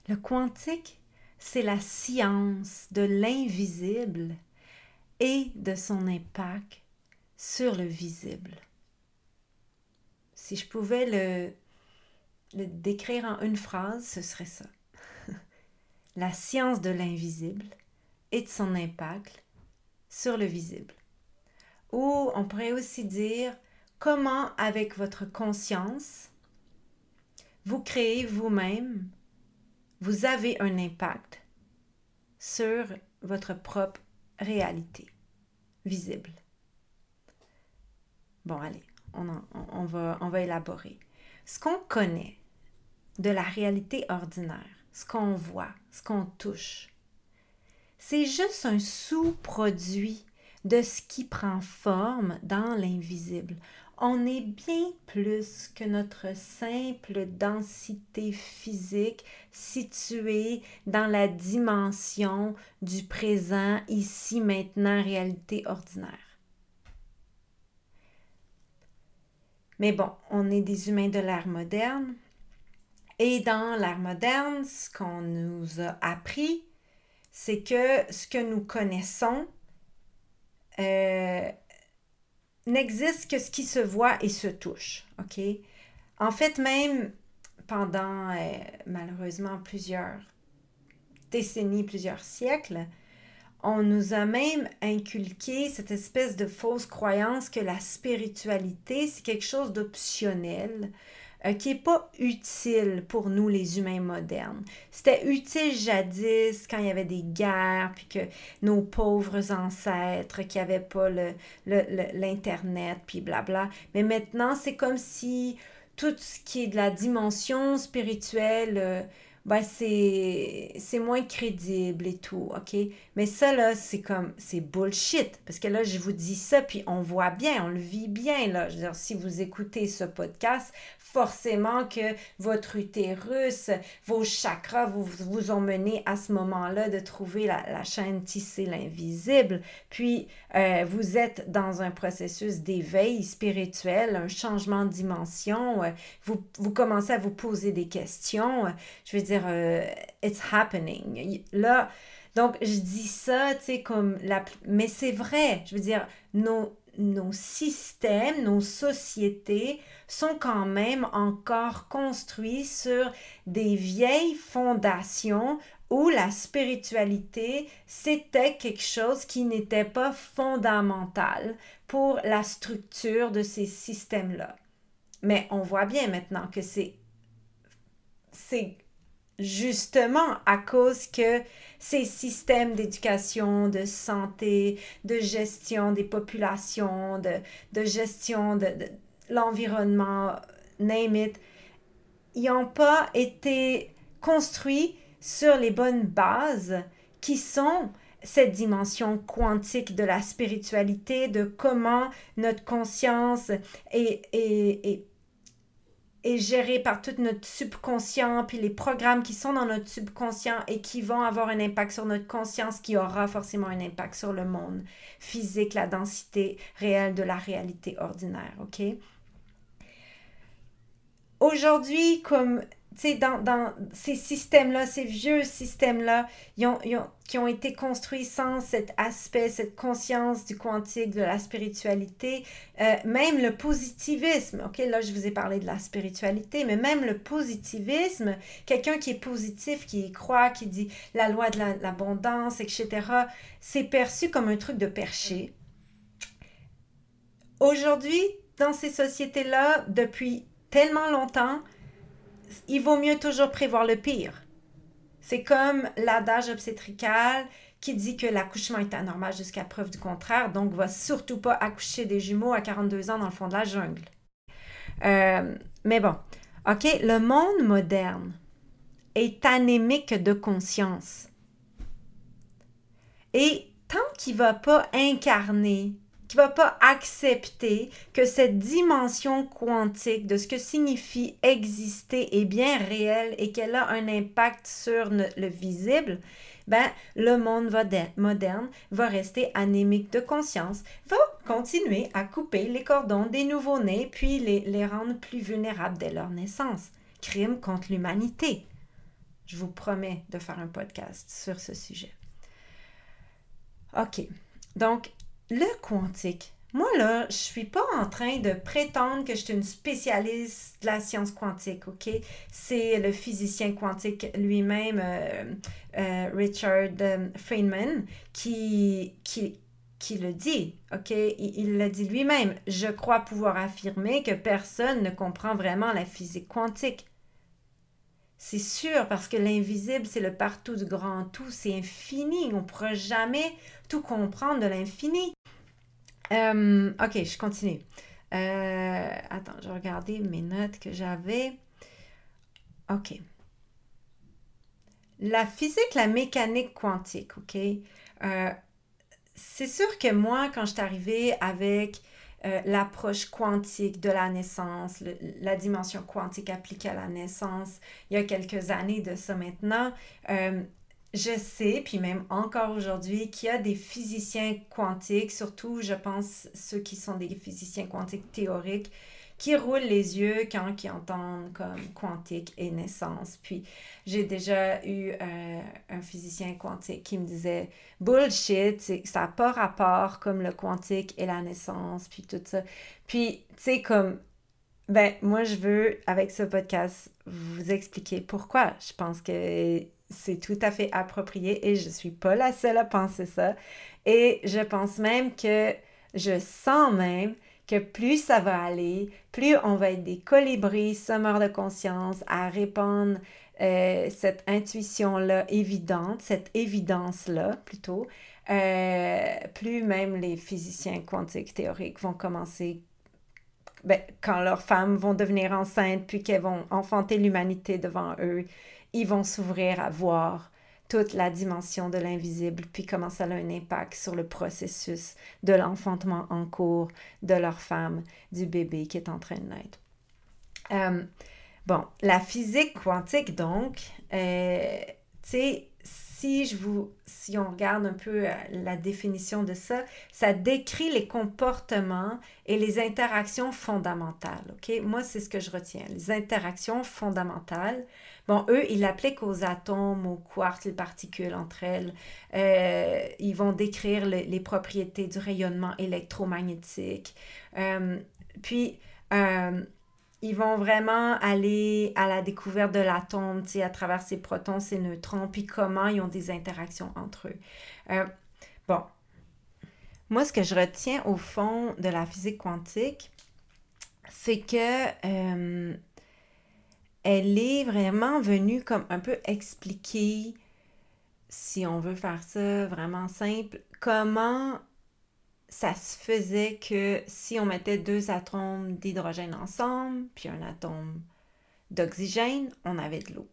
Le quantique, c'est la science de l'invisible et de son impact sur le visible. Si je pouvais le, le décrire en une phrase, ce serait ça. la science de l'invisible et de son impact sur le visible. Ou on pourrait aussi dire comment avec votre conscience, vous créez vous-même, vous avez un impact sur votre propre réalité visible? Bon, allez, on, va, on va élaborer. Ce qu'on connaît de la réalité ordinaire, ce qu'on voit, ce qu'on touche. C'est juste un sous-produit de ce qui prend forme dans l'invisible. On est bien plus que notre simple densité physique située dans la dimension du présent, ici, maintenant, réalité ordinaire. Mais bon, on est des humains de l'ère moderne. Et dans l'ère moderne, ce qu'on nous a appris, c'est que ce que nous connaissons euh, n'existe que ce qui se voit et se touche. OK? En fait, même pendant euh, malheureusement plusieurs décennies, plusieurs siècles, on nous a même inculqué cette espèce de fausse croyance que la spiritualité, c'est quelque chose d'optionnel, euh, qui n'est pas utile pour nous les humains modernes. C'était utile jadis quand il y avait des guerres, puis que nos pauvres ancêtres qui n'avaient pas l'Internet, puis blabla. Mais maintenant, c'est comme si tout ce qui est de la dimension spirituelle... Ben c'est moins crédible et tout, OK? Mais ça, là, c'est comme, c'est bullshit. Parce que là, je vous dis ça, puis on voit bien, on le vit bien, là. Je veux dire, si vous écoutez ce podcast, forcément que votre utérus, vos chakras vous, vous ont mené à ce moment-là de trouver la, chaîne tissée, l'invisible. Puis, euh, vous êtes dans un processus d'éveil spirituel, un changement de dimension. Euh, vous, vous commencez à vous poser des questions. Je veux dire, euh, it's happening. Là, donc, je dis ça, tu sais, comme la... Mais c'est vrai, je veux dire, nos, nos systèmes, nos sociétés sont quand même encore construits sur des vieilles fondations où la spiritualité, c'était quelque chose qui n'était pas fondamental pour la structure de ces systèmes-là. Mais on voit bien maintenant que c'est justement à cause que ces systèmes d'éducation, de santé, de gestion des populations, de, gestion de, l'environnement, name it, ils n'ont pas été construits sur les bonnes bases qui sont cette dimension quantique de la spiritualité, de comment notre conscience est est géré par tout notre subconscient, puis les programmes qui sont dans notre subconscient et qui vont avoir un impact sur notre conscience, qui aura forcément un impact sur le monde physique, la densité réelle de la réalité ordinaire, OK? Aujourd'hui, comme dans, dans ces systèmes-là, ces vieux systèmes-là, qui ont été construits sans cet aspect, cette conscience du quantique, de la spiritualité, euh, même le positivisme, ok, là je vous ai parlé de la spiritualité, mais même le positivisme, quelqu'un qui est positif, qui y croit, qui dit la loi de l'abondance, etc., c'est perçu comme un truc de perché. Aujourd'hui, dans ces sociétés-là, depuis tellement longtemps, il vaut mieux toujours prévoir le pire. C'est comme l'adage obstétrical qui dit que l'accouchement est anormal jusqu'à preuve du contraire, donc va surtout pas accoucher des jumeaux à 42 ans dans le fond de la jungle. Euh, mais bon, OK, le monde moderne est anémique de conscience. Et tant qu'il ne va pas incarner qui va pas accepter que cette dimension quantique de ce que signifie exister est bien réelle et qu'elle a un impact sur le visible, ben, le monde moderne va rester anémique de conscience, va continuer à couper les cordons des nouveau-nés puis les, les rendre plus vulnérables dès leur naissance. Crime contre l'humanité. Je vous promets de faire un podcast sur ce sujet. OK. Donc, le quantique. Moi, là, je suis pas en train de prétendre que je suis une spécialiste de la science quantique, OK? C'est le physicien quantique lui-même, euh, euh, Richard euh, Feynman, qui, qui, qui le dit, OK? Il l'a dit lui-même. Je crois pouvoir affirmer que personne ne comprend vraiment la physique quantique. C'est sûr, parce que l'invisible, c'est le partout du grand tout, c'est infini. On ne pourra jamais tout comprendre de l'infini. Euh, ok, je continue. Euh, attends, je vais regarder mes notes que j'avais. OK. La physique, la mécanique quantique, OK? Euh, c'est sûr que moi, quand je suis arrivée avec euh, l'approche quantique de la naissance, la dimension quantique appliquée à la naissance, il y a quelques années de ça maintenant, euh, je sais, puis même encore aujourd'hui, qu'il y a des physiciens quantiques, surtout, je pense, ceux qui sont des physiciens quantiques théoriques, qui roulent les yeux quand ils entendent comme quantique et naissance. Puis j'ai déjà eu euh, un physicien quantique qui me disait bullshit, ça n'a pas rapport comme le quantique et la naissance, puis tout ça. Puis, tu sais, comme, ben, moi, je veux, avec ce podcast, vous expliquer pourquoi je pense que c'est tout à fait approprié et je suis pas la seule à penser ça. Et je pense même que je sens même que plus ça va aller, plus on va être des colibris sommeurs de conscience à répandre euh, cette intuition-là évidente, cette évidence-là plutôt, euh, plus même les physiciens quantiques théoriques vont commencer, ben, quand leurs femmes vont devenir enceintes, puis qu'elles vont enfanter l'humanité devant eux, ils vont s'ouvrir à voir toute la dimension de l'invisible, puis comment ça a un impact sur le processus de l'enfantement en cours de leur femme, du bébé qui est en train de naître. Euh, bon, la physique quantique, donc, euh, tu sais, si, je vous, si on regarde un peu euh, la définition de ça, ça décrit les comportements et les interactions fondamentales. OK? Moi, c'est ce que je retiens. Les interactions fondamentales. Bon, eux, ils l'appliquent aux atomes, aux quarks, les particules entre elles. Euh, ils vont décrire les propriétés du rayonnement électromagnétique. Euh, puis, ils vont vraiment aller à la découverte de l'atome, tu sais, à travers ses protons, ses neutrons, puis comment ils ont des interactions entre eux. Euh, bon, moi, ce que je retiens au fond de la physique quantique, c'est que euh, elle est vraiment venue comme un peu expliquer, si on veut faire ça vraiment simple, comment ça se faisait que si on mettait deux atomes d'hydrogène ensemble, puis un atome d'oxygène, on avait de l'eau.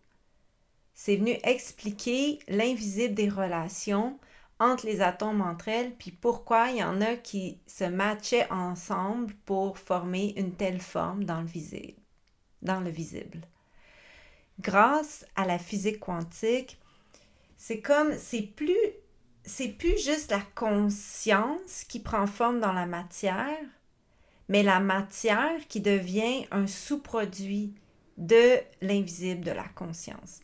C'est venu expliquer l'invisible des relations entre les atomes entre elles, puis pourquoi il y en a qui se matchaient ensemble pour former une telle forme dans le visible. Dans le visible. Grâce à la physique quantique, c'est comme, c'est plus c'est plus juste la conscience qui prend forme dans la matière, mais la matière qui devient un sous-produit de l'invisible de la conscience.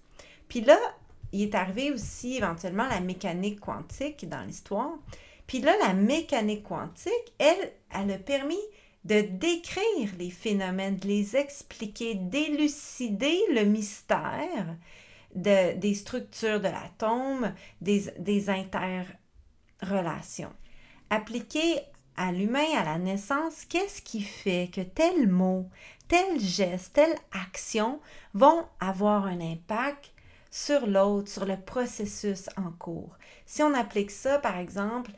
Puis là, il est arrivé aussi éventuellement la mécanique quantique dans l'histoire. Puis là, la mécanique quantique, elle, elle a permis de décrire les phénomènes, de les expliquer, d'élucider le mystère des structures de l'atome, des, des interrelations. Appliqué à l'humain à la naissance, qu'est-ce qui fait que tel mot, tel geste, telle action vont avoir un impact sur l'autre, sur le processus en cours? Si on applique ça, par exemple,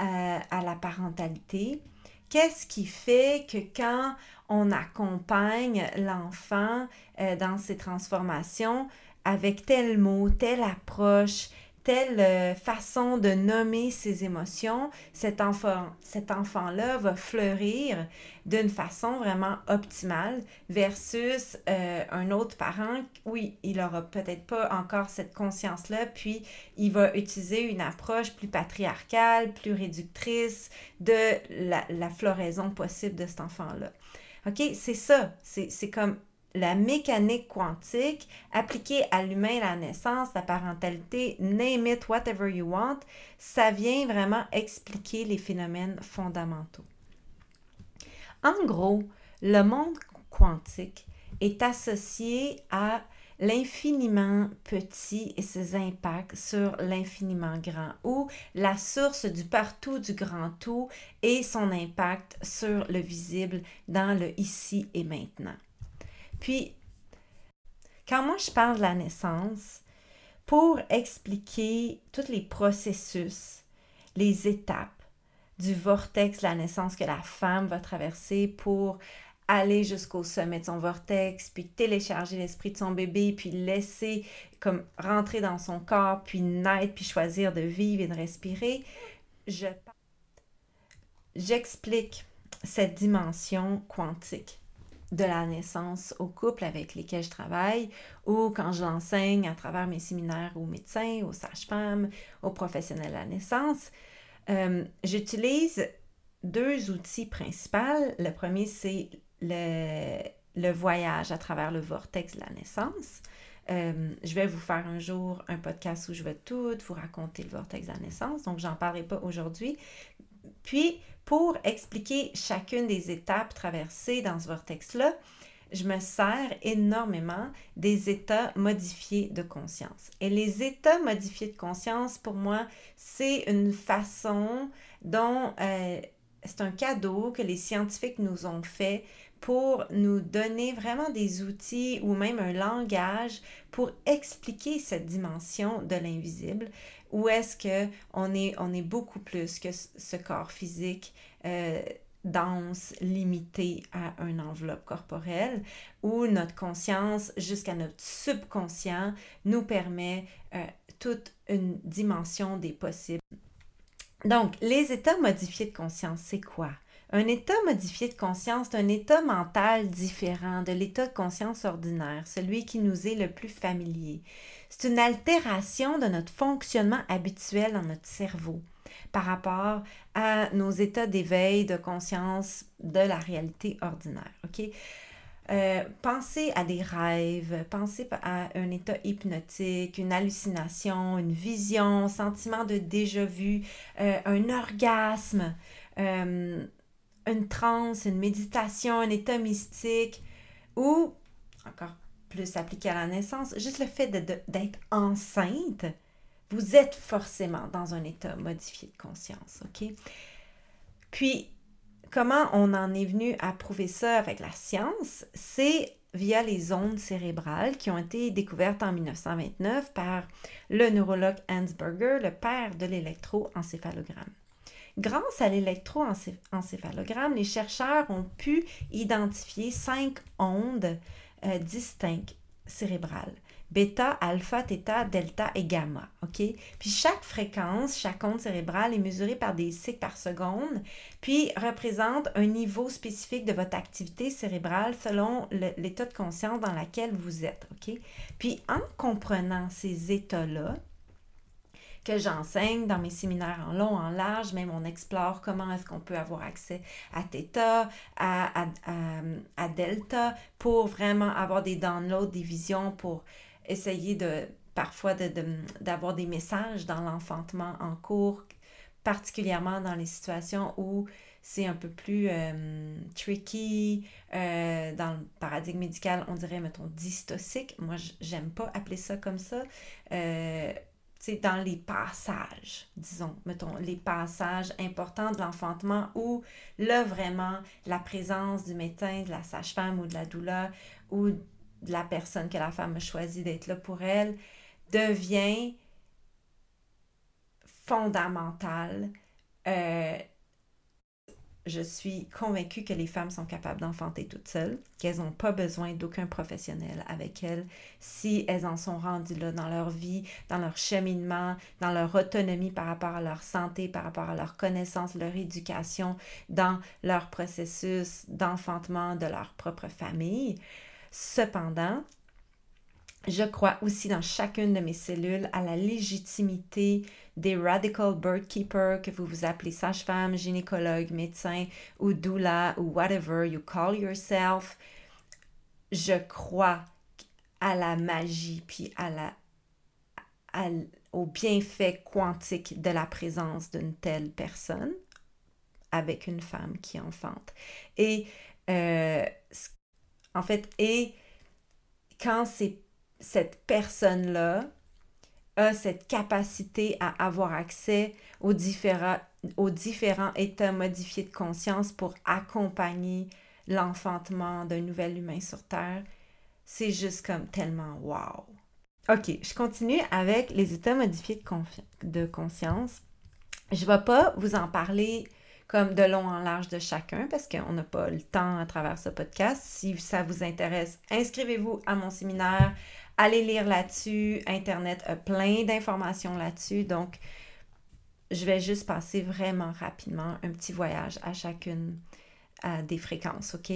euh, à la parentalité, qu'est-ce qui fait que quand on accompagne l'enfant euh, dans ses transformations, avec tel mot, telle approche, telle euh, façon de nommer ses émotions, cet enfant, cet enfant-là va fleurir d'une façon vraiment optimale versus euh, un autre parent, oui, il n'aura peut-être pas encore cette conscience-là, puis il va utiliser une approche plus patriarcale, plus réductrice de la, la floraison possible de cet enfant-là. OK, c'est ça, c'est comme la mécanique quantique appliquée à l'humain, la naissance, la parentalité, name it, whatever you want, ça vient vraiment expliquer les phénomènes fondamentaux. En gros, le monde quantique est associé à l'infiniment petit et ses impacts sur l'infiniment grand, ou la source du partout du grand tout et son impact sur le visible dans le ici et maintenant. Puis, quand moi je parle de la naissance, pour expliquer tous les processus, les étapes du vortex la naissance que la femme va traverser pour aller jusqu'au sommet de son vortex, puis télécharger l'esprit de son bébé, puis laisser comme rentrer dans son corps, puis naître, puis choisir de vivre et de respirer, je j'explique cette dimension quantique de la naissance au couple avec lesquels je travaille ou quand je l'enseigne à travers mes séminaires aux médecins, aux sages-femmes, aux professionnels de la naissance. Euh, j'utilise deux outils principaux. Le premier, c'est le, le, voyage à travers le vortex de la naissance. Euh, je vais vous faire un jour un podcast où je vais tout vous raconter le vortex de la naissance, donc j'en parlerai pas aujourd'hui. Puis, pour expliquer chacune des étapes traversées dans ce vortex-là, je me sers énormément des états modifiés de conscience. Et les états modifiés de conscience, pour moi, c'est une façon dont euh, c'est un cadeau que les scientifiques nous ont fait pour nous donner vraiment des outils ou même un langage pour expliquer cette dimension de l'invisible ou est-ce que on est, beaucoup plus que ce corps physique euh, dense, limité à une enveloppe corporelle, où notre conscience jusqu'à notre subconscient nous permet euh, toute une dimension des possibles. Donc, les états modifiés de conscience, c'est quoi? Un état modifié de conscience, c'est un état mental différent de l'état de conscience ordinaire, celui qui nous est le plus familier. C'est une altération de notre fonctionnement habituel dans notre cerveau par rapport à nos états d'éveil, de conscience de la réalité ordinaire. Euh, pensez à des rêves, pensez à un état hypnotique, une hallucination, une vision, sentiment de déjà-vu, euh, un orgasme, euh, une transe, une méditation, un état mystique ou, encore plus appliqué à la naissance, juste le fait d'être enceinte, vous êtes forcément dans un état modifié de conscience, OK? Puis, comment on en est venu à prouver ça avec la science? C'est via les ondes cérébrales qui ont été découvertes en 1929 par le neurologue Hans Berger, le père de l'électroencéphalogramme. Grâce à l'électroencéphalogramme, les chercheurs ont pu identifier cinq ondes euh, distinctes cérébrales bêta, alpha, theta, delta et gamma. Puis chaque fréquence, chaque onde cérébrale est mesurée par des cycles par seconde, puis représente un niveau spécifique de votre activité cérébrale selon l'état de conscience dans lequel vous êtes. Puis en comprenant ces états-là, que j'enseigne dans mes séminaires en long, en large, même on explore comment est-ce qu'on peut avoir accès à Theta, à, à, à, Delta, pour vraiment avoir des downloads, des visions, pour essayer de parfois d'avoir de, des messages dans l'enfantement en cours, particulièrement dans les situations où c'est un peu plus euh, tricky. Euh, dans le paradigme médical, on dirait, mettons, dystocique. Moi, j'aime pas appeler ça comme ça. Euh, c'est dans les passages, disons, mettons, les passages importants de l'enfantement où là, vraiment, la présence du médecin, de la sage-femme ou de la doula ou de la personne que la femme a choisi d'être là pour elle devient fondamentale. Euh, je suis convaincue que les femmes sont capables d'enfanter toutes seules, qu'elles n'ont pas besoin d'aucun professionnel avec elles si elles en sont rendues là dans leur vie, dans leur cheminement, dans leur autonomie par rapport à leur santé, par rapport à leur connaissance, leur éducation, dans leur processus d'enfantement de leur propre famille. Cependant, je crois aussi dans chacune de mes cellules à la légitimité des radical bird keepers que vous vous appelez sage-femme, gynécologue, médecin ou doula ou whatever you call yourself. Je crois à la magie puis à la au bienfait quantique de la présence d'une telle personne avec une femme qui enfante. Et euh, en fait, et quand c'est cette personne-là cette capacité à avoir accès aux différents, aux différents états modifiés de conscience pour accompagner l'enfantement d'un nouvel humain sur Terre, c'est juste comme tellement wow. Ok, je continue avec les états modifiés de, de conscience. Je ne vais pas vous en parler comme de long en large de chacun parce qu'on n'a pas le temps à travers ce podcast. Si ça vous intéresse, inscrivez-vous à mon séminaire. Allez lire là-dessus. Internet a plein d'informations là-dessus. Donc, je vais juste passer vraiment rapidement un petit voyage à chacune des fréquences, OK?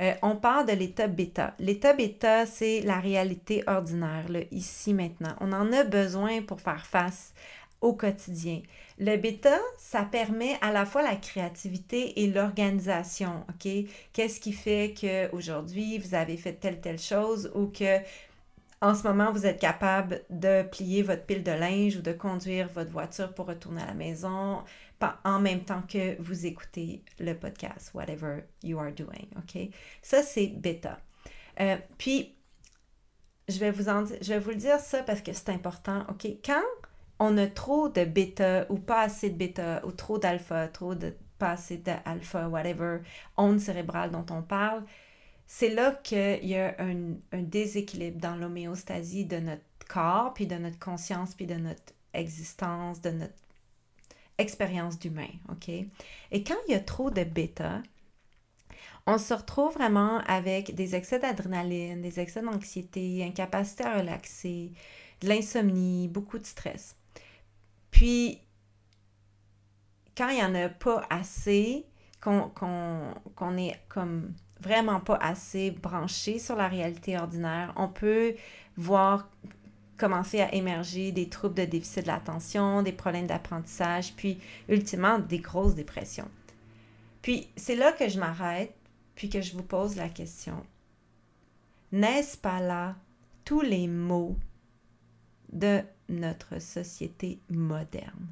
Euh, on parle de l'état bêta. L'état bêta, c'est la réalité ordinaire, ici, maintenant. On en a besoin pour faire face au quotidien. Le bêta, ça permet à la fois la créativité et l'organisation, OK? Qu'est-ce qui fait qu'aujourd'hui, vous avez fait telle, telle chose ou que en ce moment, vous êtes capable de plier votre pile de linge ou de conduire votre voiture pour retourner à la maison en même temps que vous écoutez le podcast, whatever you are doing, OK? Ça, c'est bêta. Euh, puis, je vais, vous en, je vais vous le dire ça parce que c'est important, OK? Quand on a trop de bêta ou pas assez de bêta ou trop d'alpha, trop de pas assez d'alpha, whatever, onde cérébrale dont on parle, c'est là qu'il y a un, déséquilibre dans l'homéostasie de notre corps, puis de notre conscience, puis de notre existence, de notre expérience d'humain, OK? Et quand il y a trop de bêta, on se retrouve vraiment avec des excès d'adrénaline, des excès d'anxiété, incapacité à relaxer, de l'insomnie, beaucoup de stress. Puis, quand il n'y en a pas assez, qu'on est comme vraiment pas assez branché sur la réalité ordinaire, on peut voir commencer à émerger des troubles de déficit de l'attention, des problèmes d'apprentissage, puis ultimement des grosses dépressions. Puis c'est là que je m'arrête, puis que je vous pose la question. N'est-ce pas là tous les maux de notre société moderne?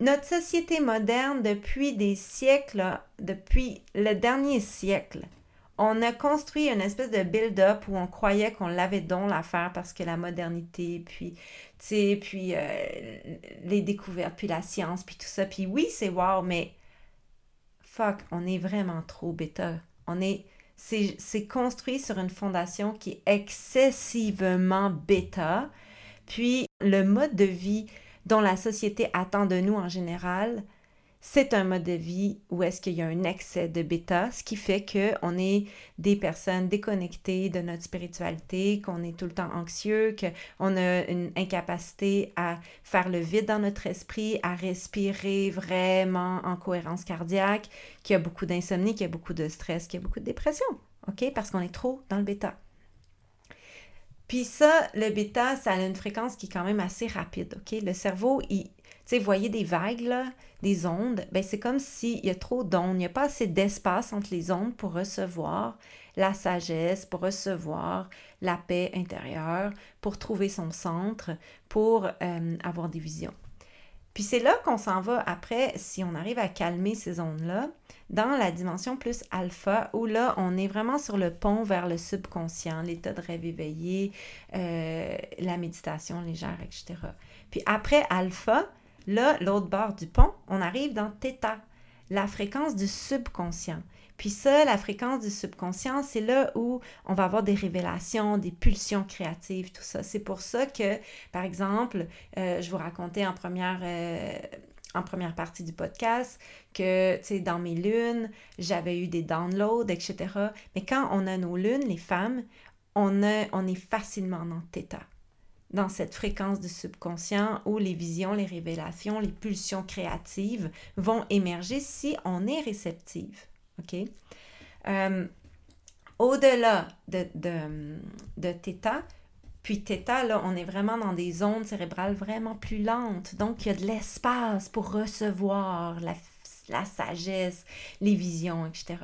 Notre société moderne, depuis des siècles, depuis le dernier siècle, on a construit une espèce de build-up où on croyait qu'on l'avait donc l'affaire parce que la modernité, puis, puis euh, les découvertes, puis la science, puis tout ça. Puis oui, c'est wow, mais fuck, on est vraiment trop bêta. On est, c'est construit sur une fondation qui est excessivement bêta. Puis le mode de vie dont la société attend de nous en général, c'est un mode de vie où est-ce qu'il y a un excès de bêta, ce qui fait qu'on est des personnes déconnectées de notre spiritualité, qu'on est tout le temps anxieux, qu'on a une incapacité à faire le vide dans notre esprit, à respirer vraiment en cohérence cardiaque, qu'il y a beaucoup d'insomnie, qu'il y a beaucoup de stress, qu'il y a beaucoup de dépression, OK? Parce qu'on est trop dans le bêta. Puis ça, le bêta, ça a une fréquence qui est quand même assez rapide, OK? Le cerveau, il, voyez des vagues, des ondes, ben c'est comme s'il y a trop d'ondes, il n'y a pas assez d'espace entre les ondes pour recevoir la sagesse, pour recevoir la paix intérieure, pour trouver son centre, pour euh, avoir des visions. Puis c'est là qu'on s'en va après, si on arrive à calmer ces ondes-là, dans la dimension plus alpha, où là, on est vraiment sur le pont vers le subconscient, l'état de rêve éveillé, euh, la méditation légère, etc. Puis après alpha, là, l'autre bord du pont, on arrive dans θ, la fréquence du subconscient. Puis ça, la fréquence du subconscient, c'est là où on va avoir des révélations, des pulsions créatives, tout ça. C'est pour ça que, par exemple, euh, je vous racontais en première, euh, en première partie du podcast que, tu sais, dans mes lunes, j'avais eu des downloads, etc. Mais quand on a nos lunes, les femmes, on, a, on est facilement dans θ dans cette fréquence du subconscient où les visions, les révélations, les pulsions créatives vont émerger si on est réceptive. OK? Euh, au-delà de, de, de θ, puis θ, là, on est vraiment dans des ondes cérébrales vraiment plus lentes. Donc, il y a de l'espace pour recevoir la, la, sagesse, les visions, etc.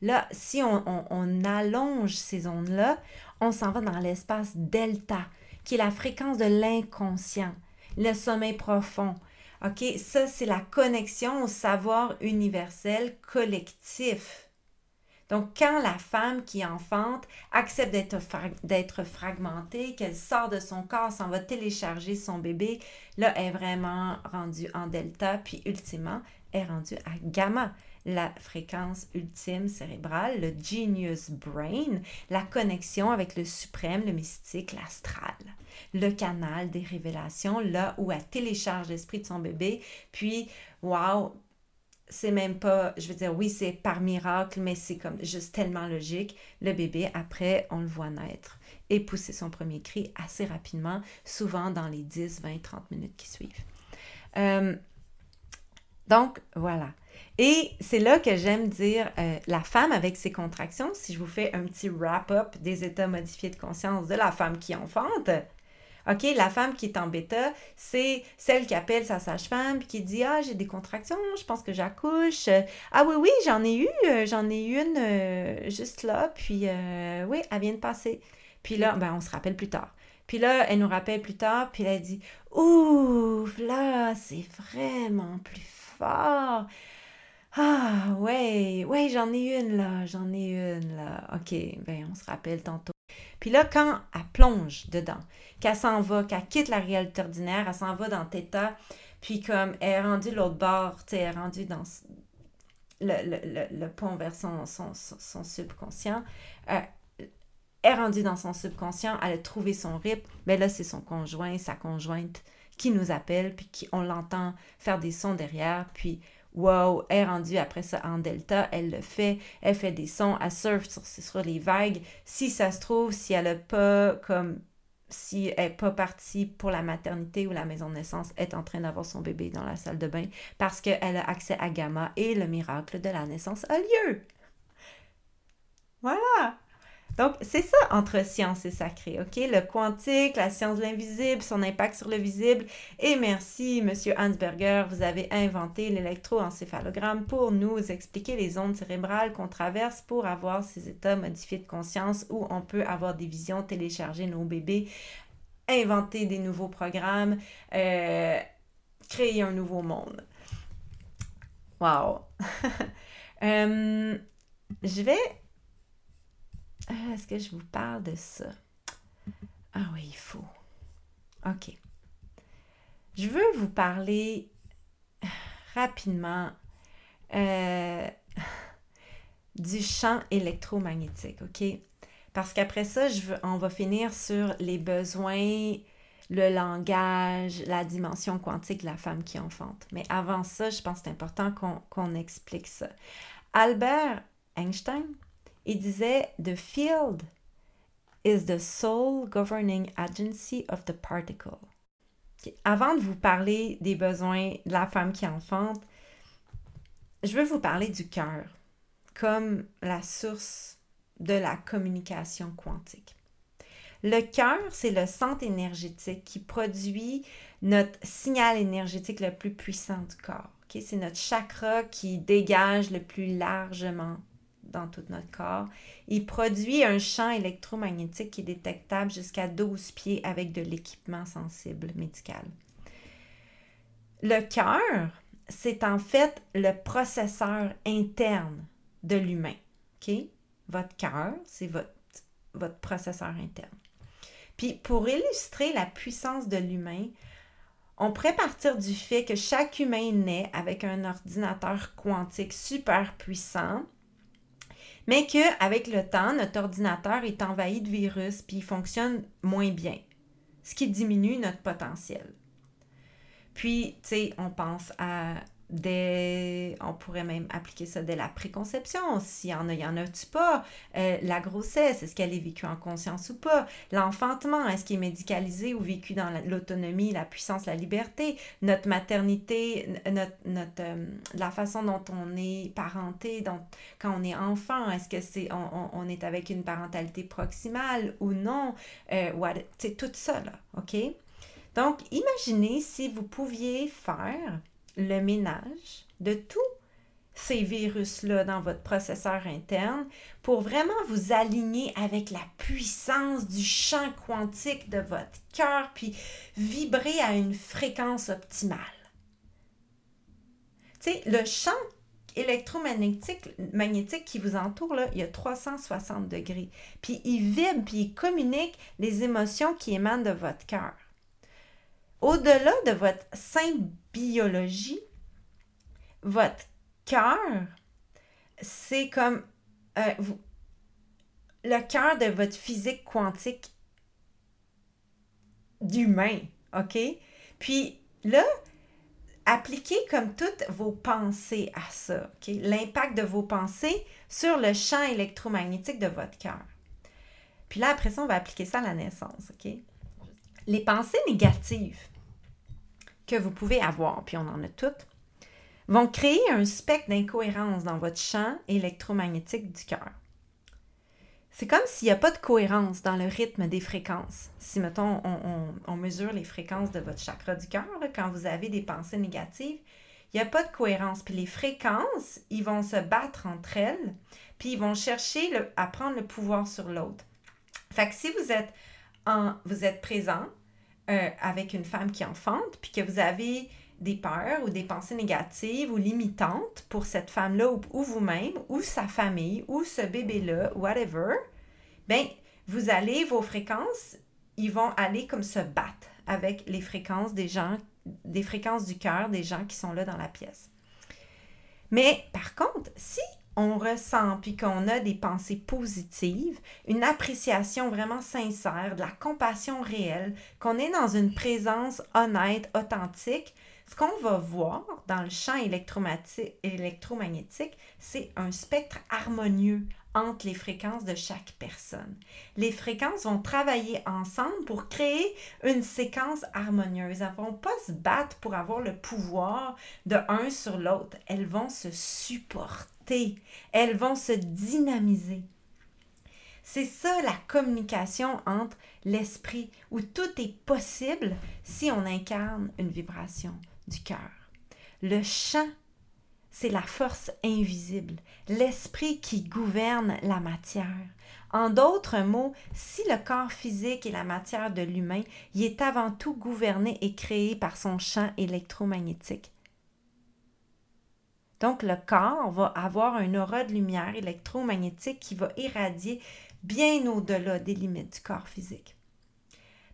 Là, si on, on, on allonge ces ondes-là, on s'en va dans l'espace delta, qui est la fréquence de l'inconscient, le sommeil profond, OK? Ça, c'est la connexion au savoir universel collectif. Donc, quand la femme qui enfante accepte d'être fragmentée, qu'elle sort de son corps, s'en va télécharger son bébé, là, elle est vraiment rendue en delta, puis ultimement, elle est rendue à gamma, la fréquence ultime cérébrale, le genius brain, la connexion avec le suprême, le mystique, l'astral, le canal des révélations, là où elle télécharge l'esprit de son bébé, puis, wow, c'est même pas, je veux dire, oui, c'est par miracle, mais c'est comme juste tellement logique. Le bébé, après, on le voit naître et pousser son premier cri assez rapidement, souvent dans les 10, 20, 30 minutes qui suivent. Euh, donc, voilà. Et c'est là que j'aime dire euh, la femme avec ses contractions, si je vous fais un petit wrap-up des états modifiés de conscience de la femme qui enfante, OK, la femme qui est en bêta, c'est celle qui appelle sa sage-femme qui dit Ah, j'ai des contractions, je pense que j'accouche. Ah oui, oui, j'en ai eu, euh, j'en ai eu une euh, juste là, puis euh, oui, elle vient de passer. Puis là, ben, on se rappelle plus tard. Puis là, elle nous rappelle plus tard, puis elle dit Ouf, là, c'est vraiment plus fort. Ah, ouais, ouais, j'en ai une là, j'en ai une là. OK, ben, on se rappelle tantôt. Puis là, quand elle plonge dedans, qu'elle s'en va, qu'elle quitte la réalité ordinaire, elle s'en va dans Theta, puis comme elle est rendue l'autre bord, tu sais, elle est rendue dans le, pont vers son, subconscient, euh, elle est rendue dans son subconscient, elle a trouvé son rythme, mais là, c'est son conjoint, sa conjointe qui nous appelle, puis qui, on l'entend faire des sons derrière, puis wow, elle est rendue après ça en delta, elle le fait, elle fait des sons, elle surfe sur, les vagues. Si ça se trouve, si elle n'a pas comme si elle n'est pas partie pour la maternité ou la maison de naissance, est en train d'avoir son bébé dans la salle de bain parce qu'elle a accès à gamma et le miracle de la naissance a lieu. Voilà. Donc, c'est ça entre science et sacré, OK? Le quantique, la science de l'invisible, son impact sur le visible. Et merci, Monsieur Hansberger, vous avez inventé l'électroencéphalogramme pour nous expliquer les ondes cérébrales qu'on traverse pour avoir ces états modifiés de conscience où on peut avoir des visions, télécharger nos bébés, inventer des nouveaux programmes, euh, créer un nouveau monde. Wow! Euh, je vais ah, est-ce que je vous parle de ça? Ah oui, il faut. OK. Je veux vous parler rapidement euh, du champ électromagnétique, OK? Parce qu'après ça, je veux, on va finir sur les besoins, le langage, la dimension quantique de la femme qui enfante. Mais avant ça, je pense que c'est important qu'on explique ça. Albert Einstein, il disait The field is the sole governing agency of the particle. Avant de vous parler des besoins de la femme qui enfante, je veux vous parler du cœur comme la source de la communication quantique. Le cœur, c'est le centre énergétique qui produit notre signal énergétique le plus puissant du corps. C'est notre chakra qui dégage le plus largement dans tout notre corps. Il produit un champ électromagnétique qui est détectable jusqu'à 12 pieds avec de l'équipement sensible médical. Le cœur, c'est en fait le processeur interne de l'humain. Votre cœur, c'est votre, votre processeur interne. Puis pour illustrer la puissance de l'humain, on pourrait partir du fait que chaque humain naît avec un ordinateur quantique super puissant mais qu'avec le temps, notre ordinateur est envahi de virus puis il fonctionne moins bien, ce qui diminue notre potentiel. Puis, tu sais, on pense à on pourrait même appliquer ça dès la préconception, s'il y en a, il y en a-tu pas, euh, la grossesse, est-ce qu'elle est vécue en conscience ou pas, l'enfantement, est-ce qu'il est médicalisé ou vécu dans l'autonomie, la, puissance, la liberté, notre maternité, notre, notre euh, la façon dont on est parenté, quand on est enfant, est-ce que c'est, on, on, est avec une parentalité proximale ou non, euh, c'est tout ça, là, OK? Donc, imaginez si vous pouviez faire le ménage de tous ces virus-là dans votre processeur interne pour vraiment vous aligner avec la puissance du champ quantique de votre cœur, puis vibrer à une fréquence optimale. Tu sais, le champ électromagnétique magnétique qui vous entoure, là, il y a 360 degrés. Puis il vibre, puis il communique les émotions qui émanent de votre cœur. Au-delà de votre simple biologie, votre cœur c'est comme euh, le cœur de votre physique quantique d'humain, OK? Puis là, appliquez comme toutes vos pensées à ça, OK? L'impact de vos pensées sur le champ électromagnétique de votre cœur. Puis là, après ça, on va appliquer ça à la naissance, OK? Les pensées négatives que vous pouvez avoir, puis on en a toutes, vont créer un spectre d'incohérence dans votre champ électromagnétique du cœur. C'est comme s'il n'y a pas de cohérence dans le rythme des fréquences. Si, mettons, on, mesure les fréquences de votre chakra du cœur, quand vous avez des pensées négatives, il n'y a pas de cohérence. Puis les fréquences, ils vont se battre entre elles, puis ils vont chercher à prendre le pouvoir sur l'autre. Fait que si vous êtes, en, vous êtes présent euh, avec une femme qui enfante, puis que vous avez des peurs ou des pensées négatives ou limitantes pour cette femme-là ou, vous-même ou sa famille ou ce bébé-là, whatever, ben vous allez, vos fréquences, ils vont aller comme se battre avec les fréquences des gens, des fréquences du cœur des gens qui sont là dans la pièce. Mais par contre, si on ressent puis qu'on a des pensées positives, une appréciation vraiment sincère, de la compassion réelle, qu'on est dans une présence honnête, authentique, ce qu'on va voir dans le champ électromagnétique, c'est un spectre harmonieux entre les fréquences de chaque personne. Les fréquences vont travailler ensemble pour créer une séquence harmonieuse. Elles ne vont pas se battre pour avoir le pouvoir de un sur l'autre. Elles vont se supporter. Elles vont se dynamiser. C'est ça la communication entre l'esprit, où tout est possible si on incarne une vibration du cœur. Le chant, c'est la force invisible, l'esprit qui gouverne la matière. En d'autres mots, si le corps physique est la matière de l'humain, il est avant tout gouverné et créé par son champ électromagnétique. Donc le corps va avoir un aura de lumière électromagnétique qui va irradier bien au-delà des limites du corps physique.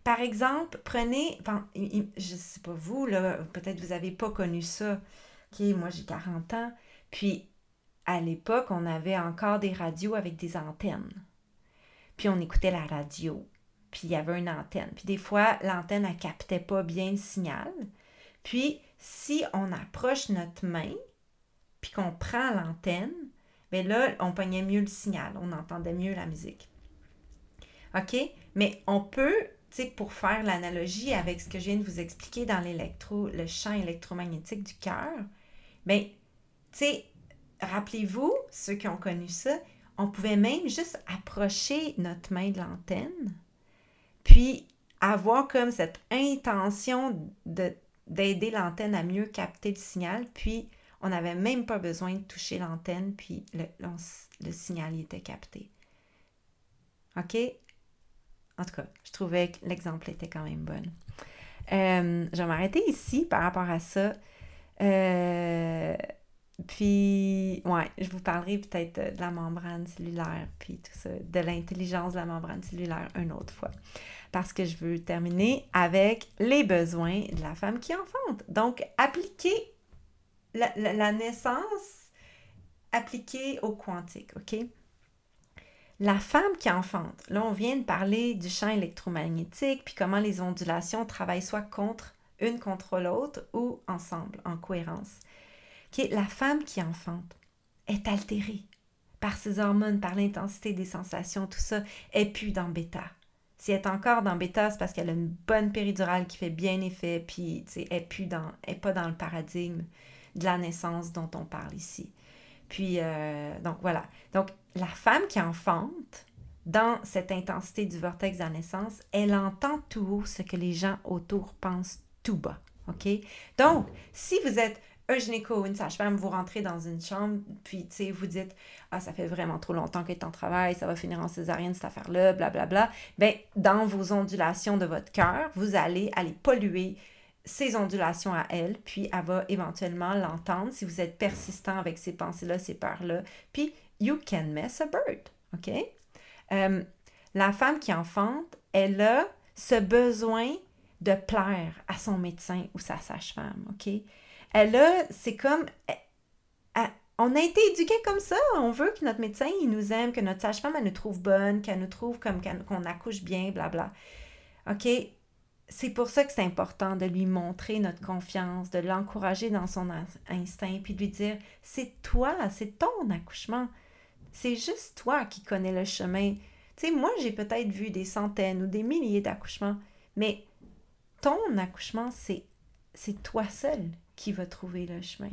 Par exemple, prenez, je ne sais pas vous, peut-être vous n'avez pas connu ça. Moi j'ai 40 ans. Puis à l'époque, on avait encore des radios avec des antennes. Puis on écoutait la radio. Puis il y avait une antenne. Puis des fois, l'antenne ne captait pas bien le signal. Puis si on approche notre main, puis qu'on prend l'antenne, bien là, on pognait mieux le signal, on entendait mieux la musique. OK? Mais on peut pour faire l'analogie avec ce que je viens de vous expliquer dans l'électro, le champ électromagnétique du cœur, bien, tu sais, rappelez-vous, ceux qui ont connu ça, on pouvait même juste approcher notre main de l'antenne, puis avoir comme cette intention d'aider l'antenne à mieux capter le signal, puis on n'avait même pas besoin de toucher l'antenne, puis le, le signal était capté. OK? En tout cas, je trouvais que l'exemple était quand même bon. Euh, je vais m'arrêter ici par rapport à ça. Euh, puis, ouais, je vous parlerai peut-être de la membrane cellulaire, puis tout ça, de l'intelligence de la membrane cellulaire une autre fois. Parce que je veux terminer avec les besoins de la femme qui enfante. Donc, appliquer la, la naissance, appliquée au quantique, OK? La femme qui enfante, là on vient de parler du champ électromagnétique, puis comment les ondulations travaillent soit contre une contre l'autre ou ensemble, en cohérence. Qui la femme qui enfante est altérée par ses hormones, par l'intensité des sensations, tout ça, est plus dans bêta. Si elle est encore dans bêta, c'est parce qu'elle a une bonne péridurale qui fait bien effet, puis elle n'est est pas dans le paradigme de la naissance dont on parle ici. Puis, euh, donc voilà. Donc, la femme qui enfante, dans cette intensité du vortex de la naissance, elle entend tout haut ce que les gens autour pensent tout bas. OK? Donc, si vous êtes un gynéco ou une sage-femme, vous rentrez dans une chambre, puis, tu sais, vous dites « Ah, ça fait vraiment trop longtemps est en travail, ça va finir en césarienne, cette affaire-là, blablabla. » Bien, dans vos ondulations de votre cœur, vous allez aller polluer ces ondulations à elle, puis elle va éventuellement l'entendre si vous êtes persistant avec ces pensées-là, ces peurs-là. Puis, you can mess a bird, OK? Euh, la femme qui enfante, elle a ce besoin de plaire à son médecin ou sa sage-femme, OK? Elle a, c'est comme, on a été éduqués comme ça. On veut que notre médecin, il nous aime, que notre sage-femme, elle nous trouve bonne, qu'elle nous trouve comme qu'on accouche bien, blabla. OK? C'est pour ça que c'est important de lui montrer notre confiance, de l'encourager dans son instinct, puis de lui dire, c'est toi, c'est ton accouchement. C'est juste toi qui connais le chemin. Tu moi, j'ai peut-être vu des centaines ou des milliers d'accouchements, mais ton accouchement, c'est, c'est toi seul qui va trouver le chemin.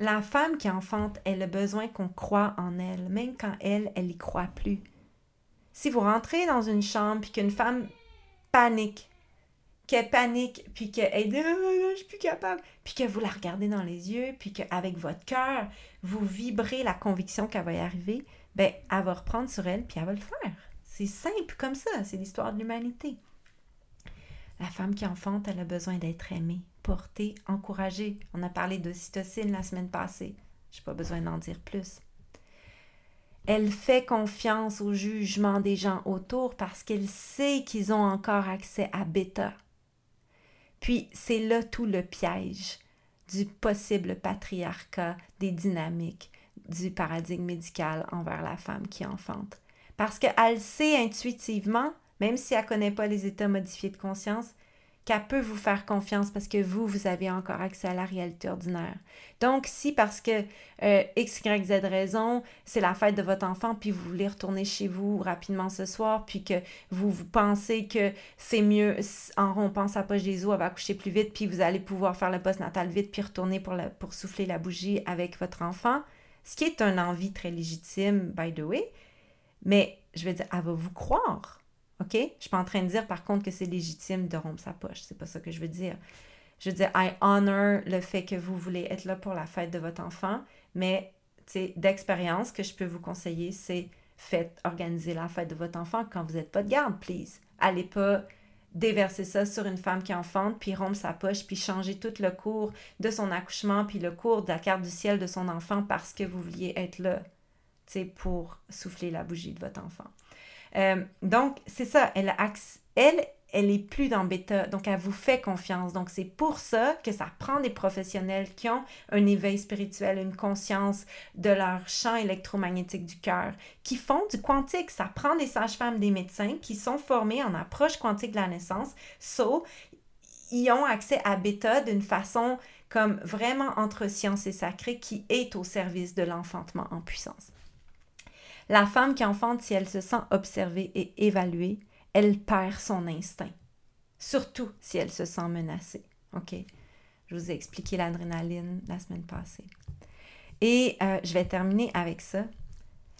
La femme qui enfante, elle a besoin qu'on croit en elle, même quand elle, elle n'y croit plus. Si vous rentrez dans une chambre puis qu'une femme panique, qu'elle panique, puis qu'elle dit oh, je suis plus capable, puis que vous la regardez dans les yeux, puis qu'avec votre cœur, vous vibrez la conviction qu'elle va y arriver, ben elle va reprendre sur elle, puis elle va le faire. C'est simple comme ça, c'est l'histoire de l'humanité. La femme qui enfante, elle a besoin d'être aimée porter, encourager. On a parlé d'ocytocine la semaine passée. Je n'ai pas besoin d'en dire plus. Elle fait confiance au jugement des gens autour parce qu'elle sait qu'ils ont encore accès à bêta. Puis c'est là tout le piège du possible patriarcat des dynamiques du paradigme médical envers la femme qui enfante. Parce qu'elle sait intuitivement, même si elle ne connaît pas les états modifiés de conscience, qu'elle peut vous faire confiance parce que vous, vous avez encore accès à la réalité ordinaire. Donc, si parce que euh, X, Y, Z raison, c'est la fête de votre enfant, puis vous voulez retourner chez vous rapidement ce soir, puis que vous, pensez que c'est mieux, en rompant sa poche des os, elle va accoucher plus vite, puis vous allez pouvoir faire le post-natal vite, puis retourner pour, pour souffler la bougie avec votre enfant, ce qui est une envie très légitime, by the way, mais je veux dire, elle va vous croire Je ne suis pas en train de dire, par contre, que c'est légitime de rompre sa poche. C'est pas ça que je veux dire. Je veux dire, I honor le fait que vous voulez être là pour la fête de votre enfant, mais d'expérience, que je peux vous conseiller, c'est faites organiser la fête de votre enfant quand vous n'êtes pas de garde, please. Allez pas déverser ça sur une femme qui enfante, puis rompre sa poche, puis changer tout le cours de son accouchement, puis le cours de la carte du ciel de son enfant parce que vous vouliez être là, tu pour souffler la bougie de votre enfant. Euh, donc, c'est ça, elle, elle, elle est plus dans bêta, donc elle vous fait confiance. Donc, c'est pour ça que ça prend des professionnels qui ont un éveil spirituel, une conscience de leur champ électromagnétique du cœur, qui font du quantique. Ça prend des sages-femmes, des médecins qui sont formés en approche quantique de la naissance. So, ils ont accès à bêta d'une façon comme vraiment entre science et sacré qui est au service de l'enfantement en puissance. La femme qui enfante, si elle se sent observée et évaluée, elle perd son instinct. Surtout si elle se sent menacée. OK? Je vous ai expliqué l'adrénaline la semaine passée. Et euh, je vais terminer avec ça.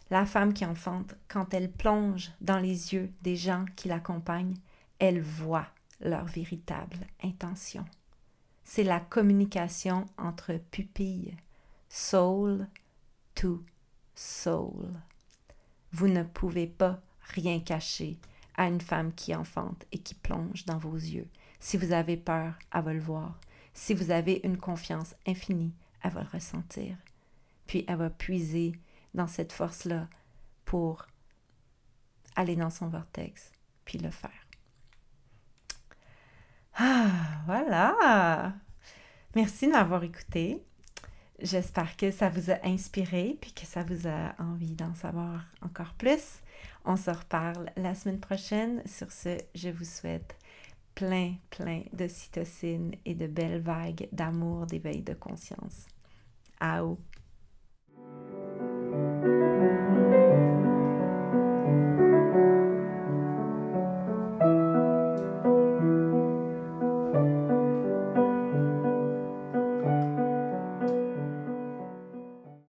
La femme qui enfante, quand elle plonge dans les yeux des gens qui l'accompagnent, elle voit leur véritable intention. C'est la communication entre pupilles, soul to soul. Vous ne pouvez pas rien cacher à une femme qui enfante et qui plonge dans vos yeux. Si vous avez peur, elle va le voir. Si vous avez une confiance infinie, elle va le ressentir. Puis elle va puiser dans cette force-là pour aller dans son vortex, puis le faire. Ah, voilà. Merci de m'avoir écouté. J'espère que ça vous a inspiré puis que ça vous a envie d'en savoir encore plus. On se reparle la semaine prochaine. Sur ce, je vous souhaite plein, plein de cytocine et de belles vagues d'amour, d'éveil de conscience. Ao!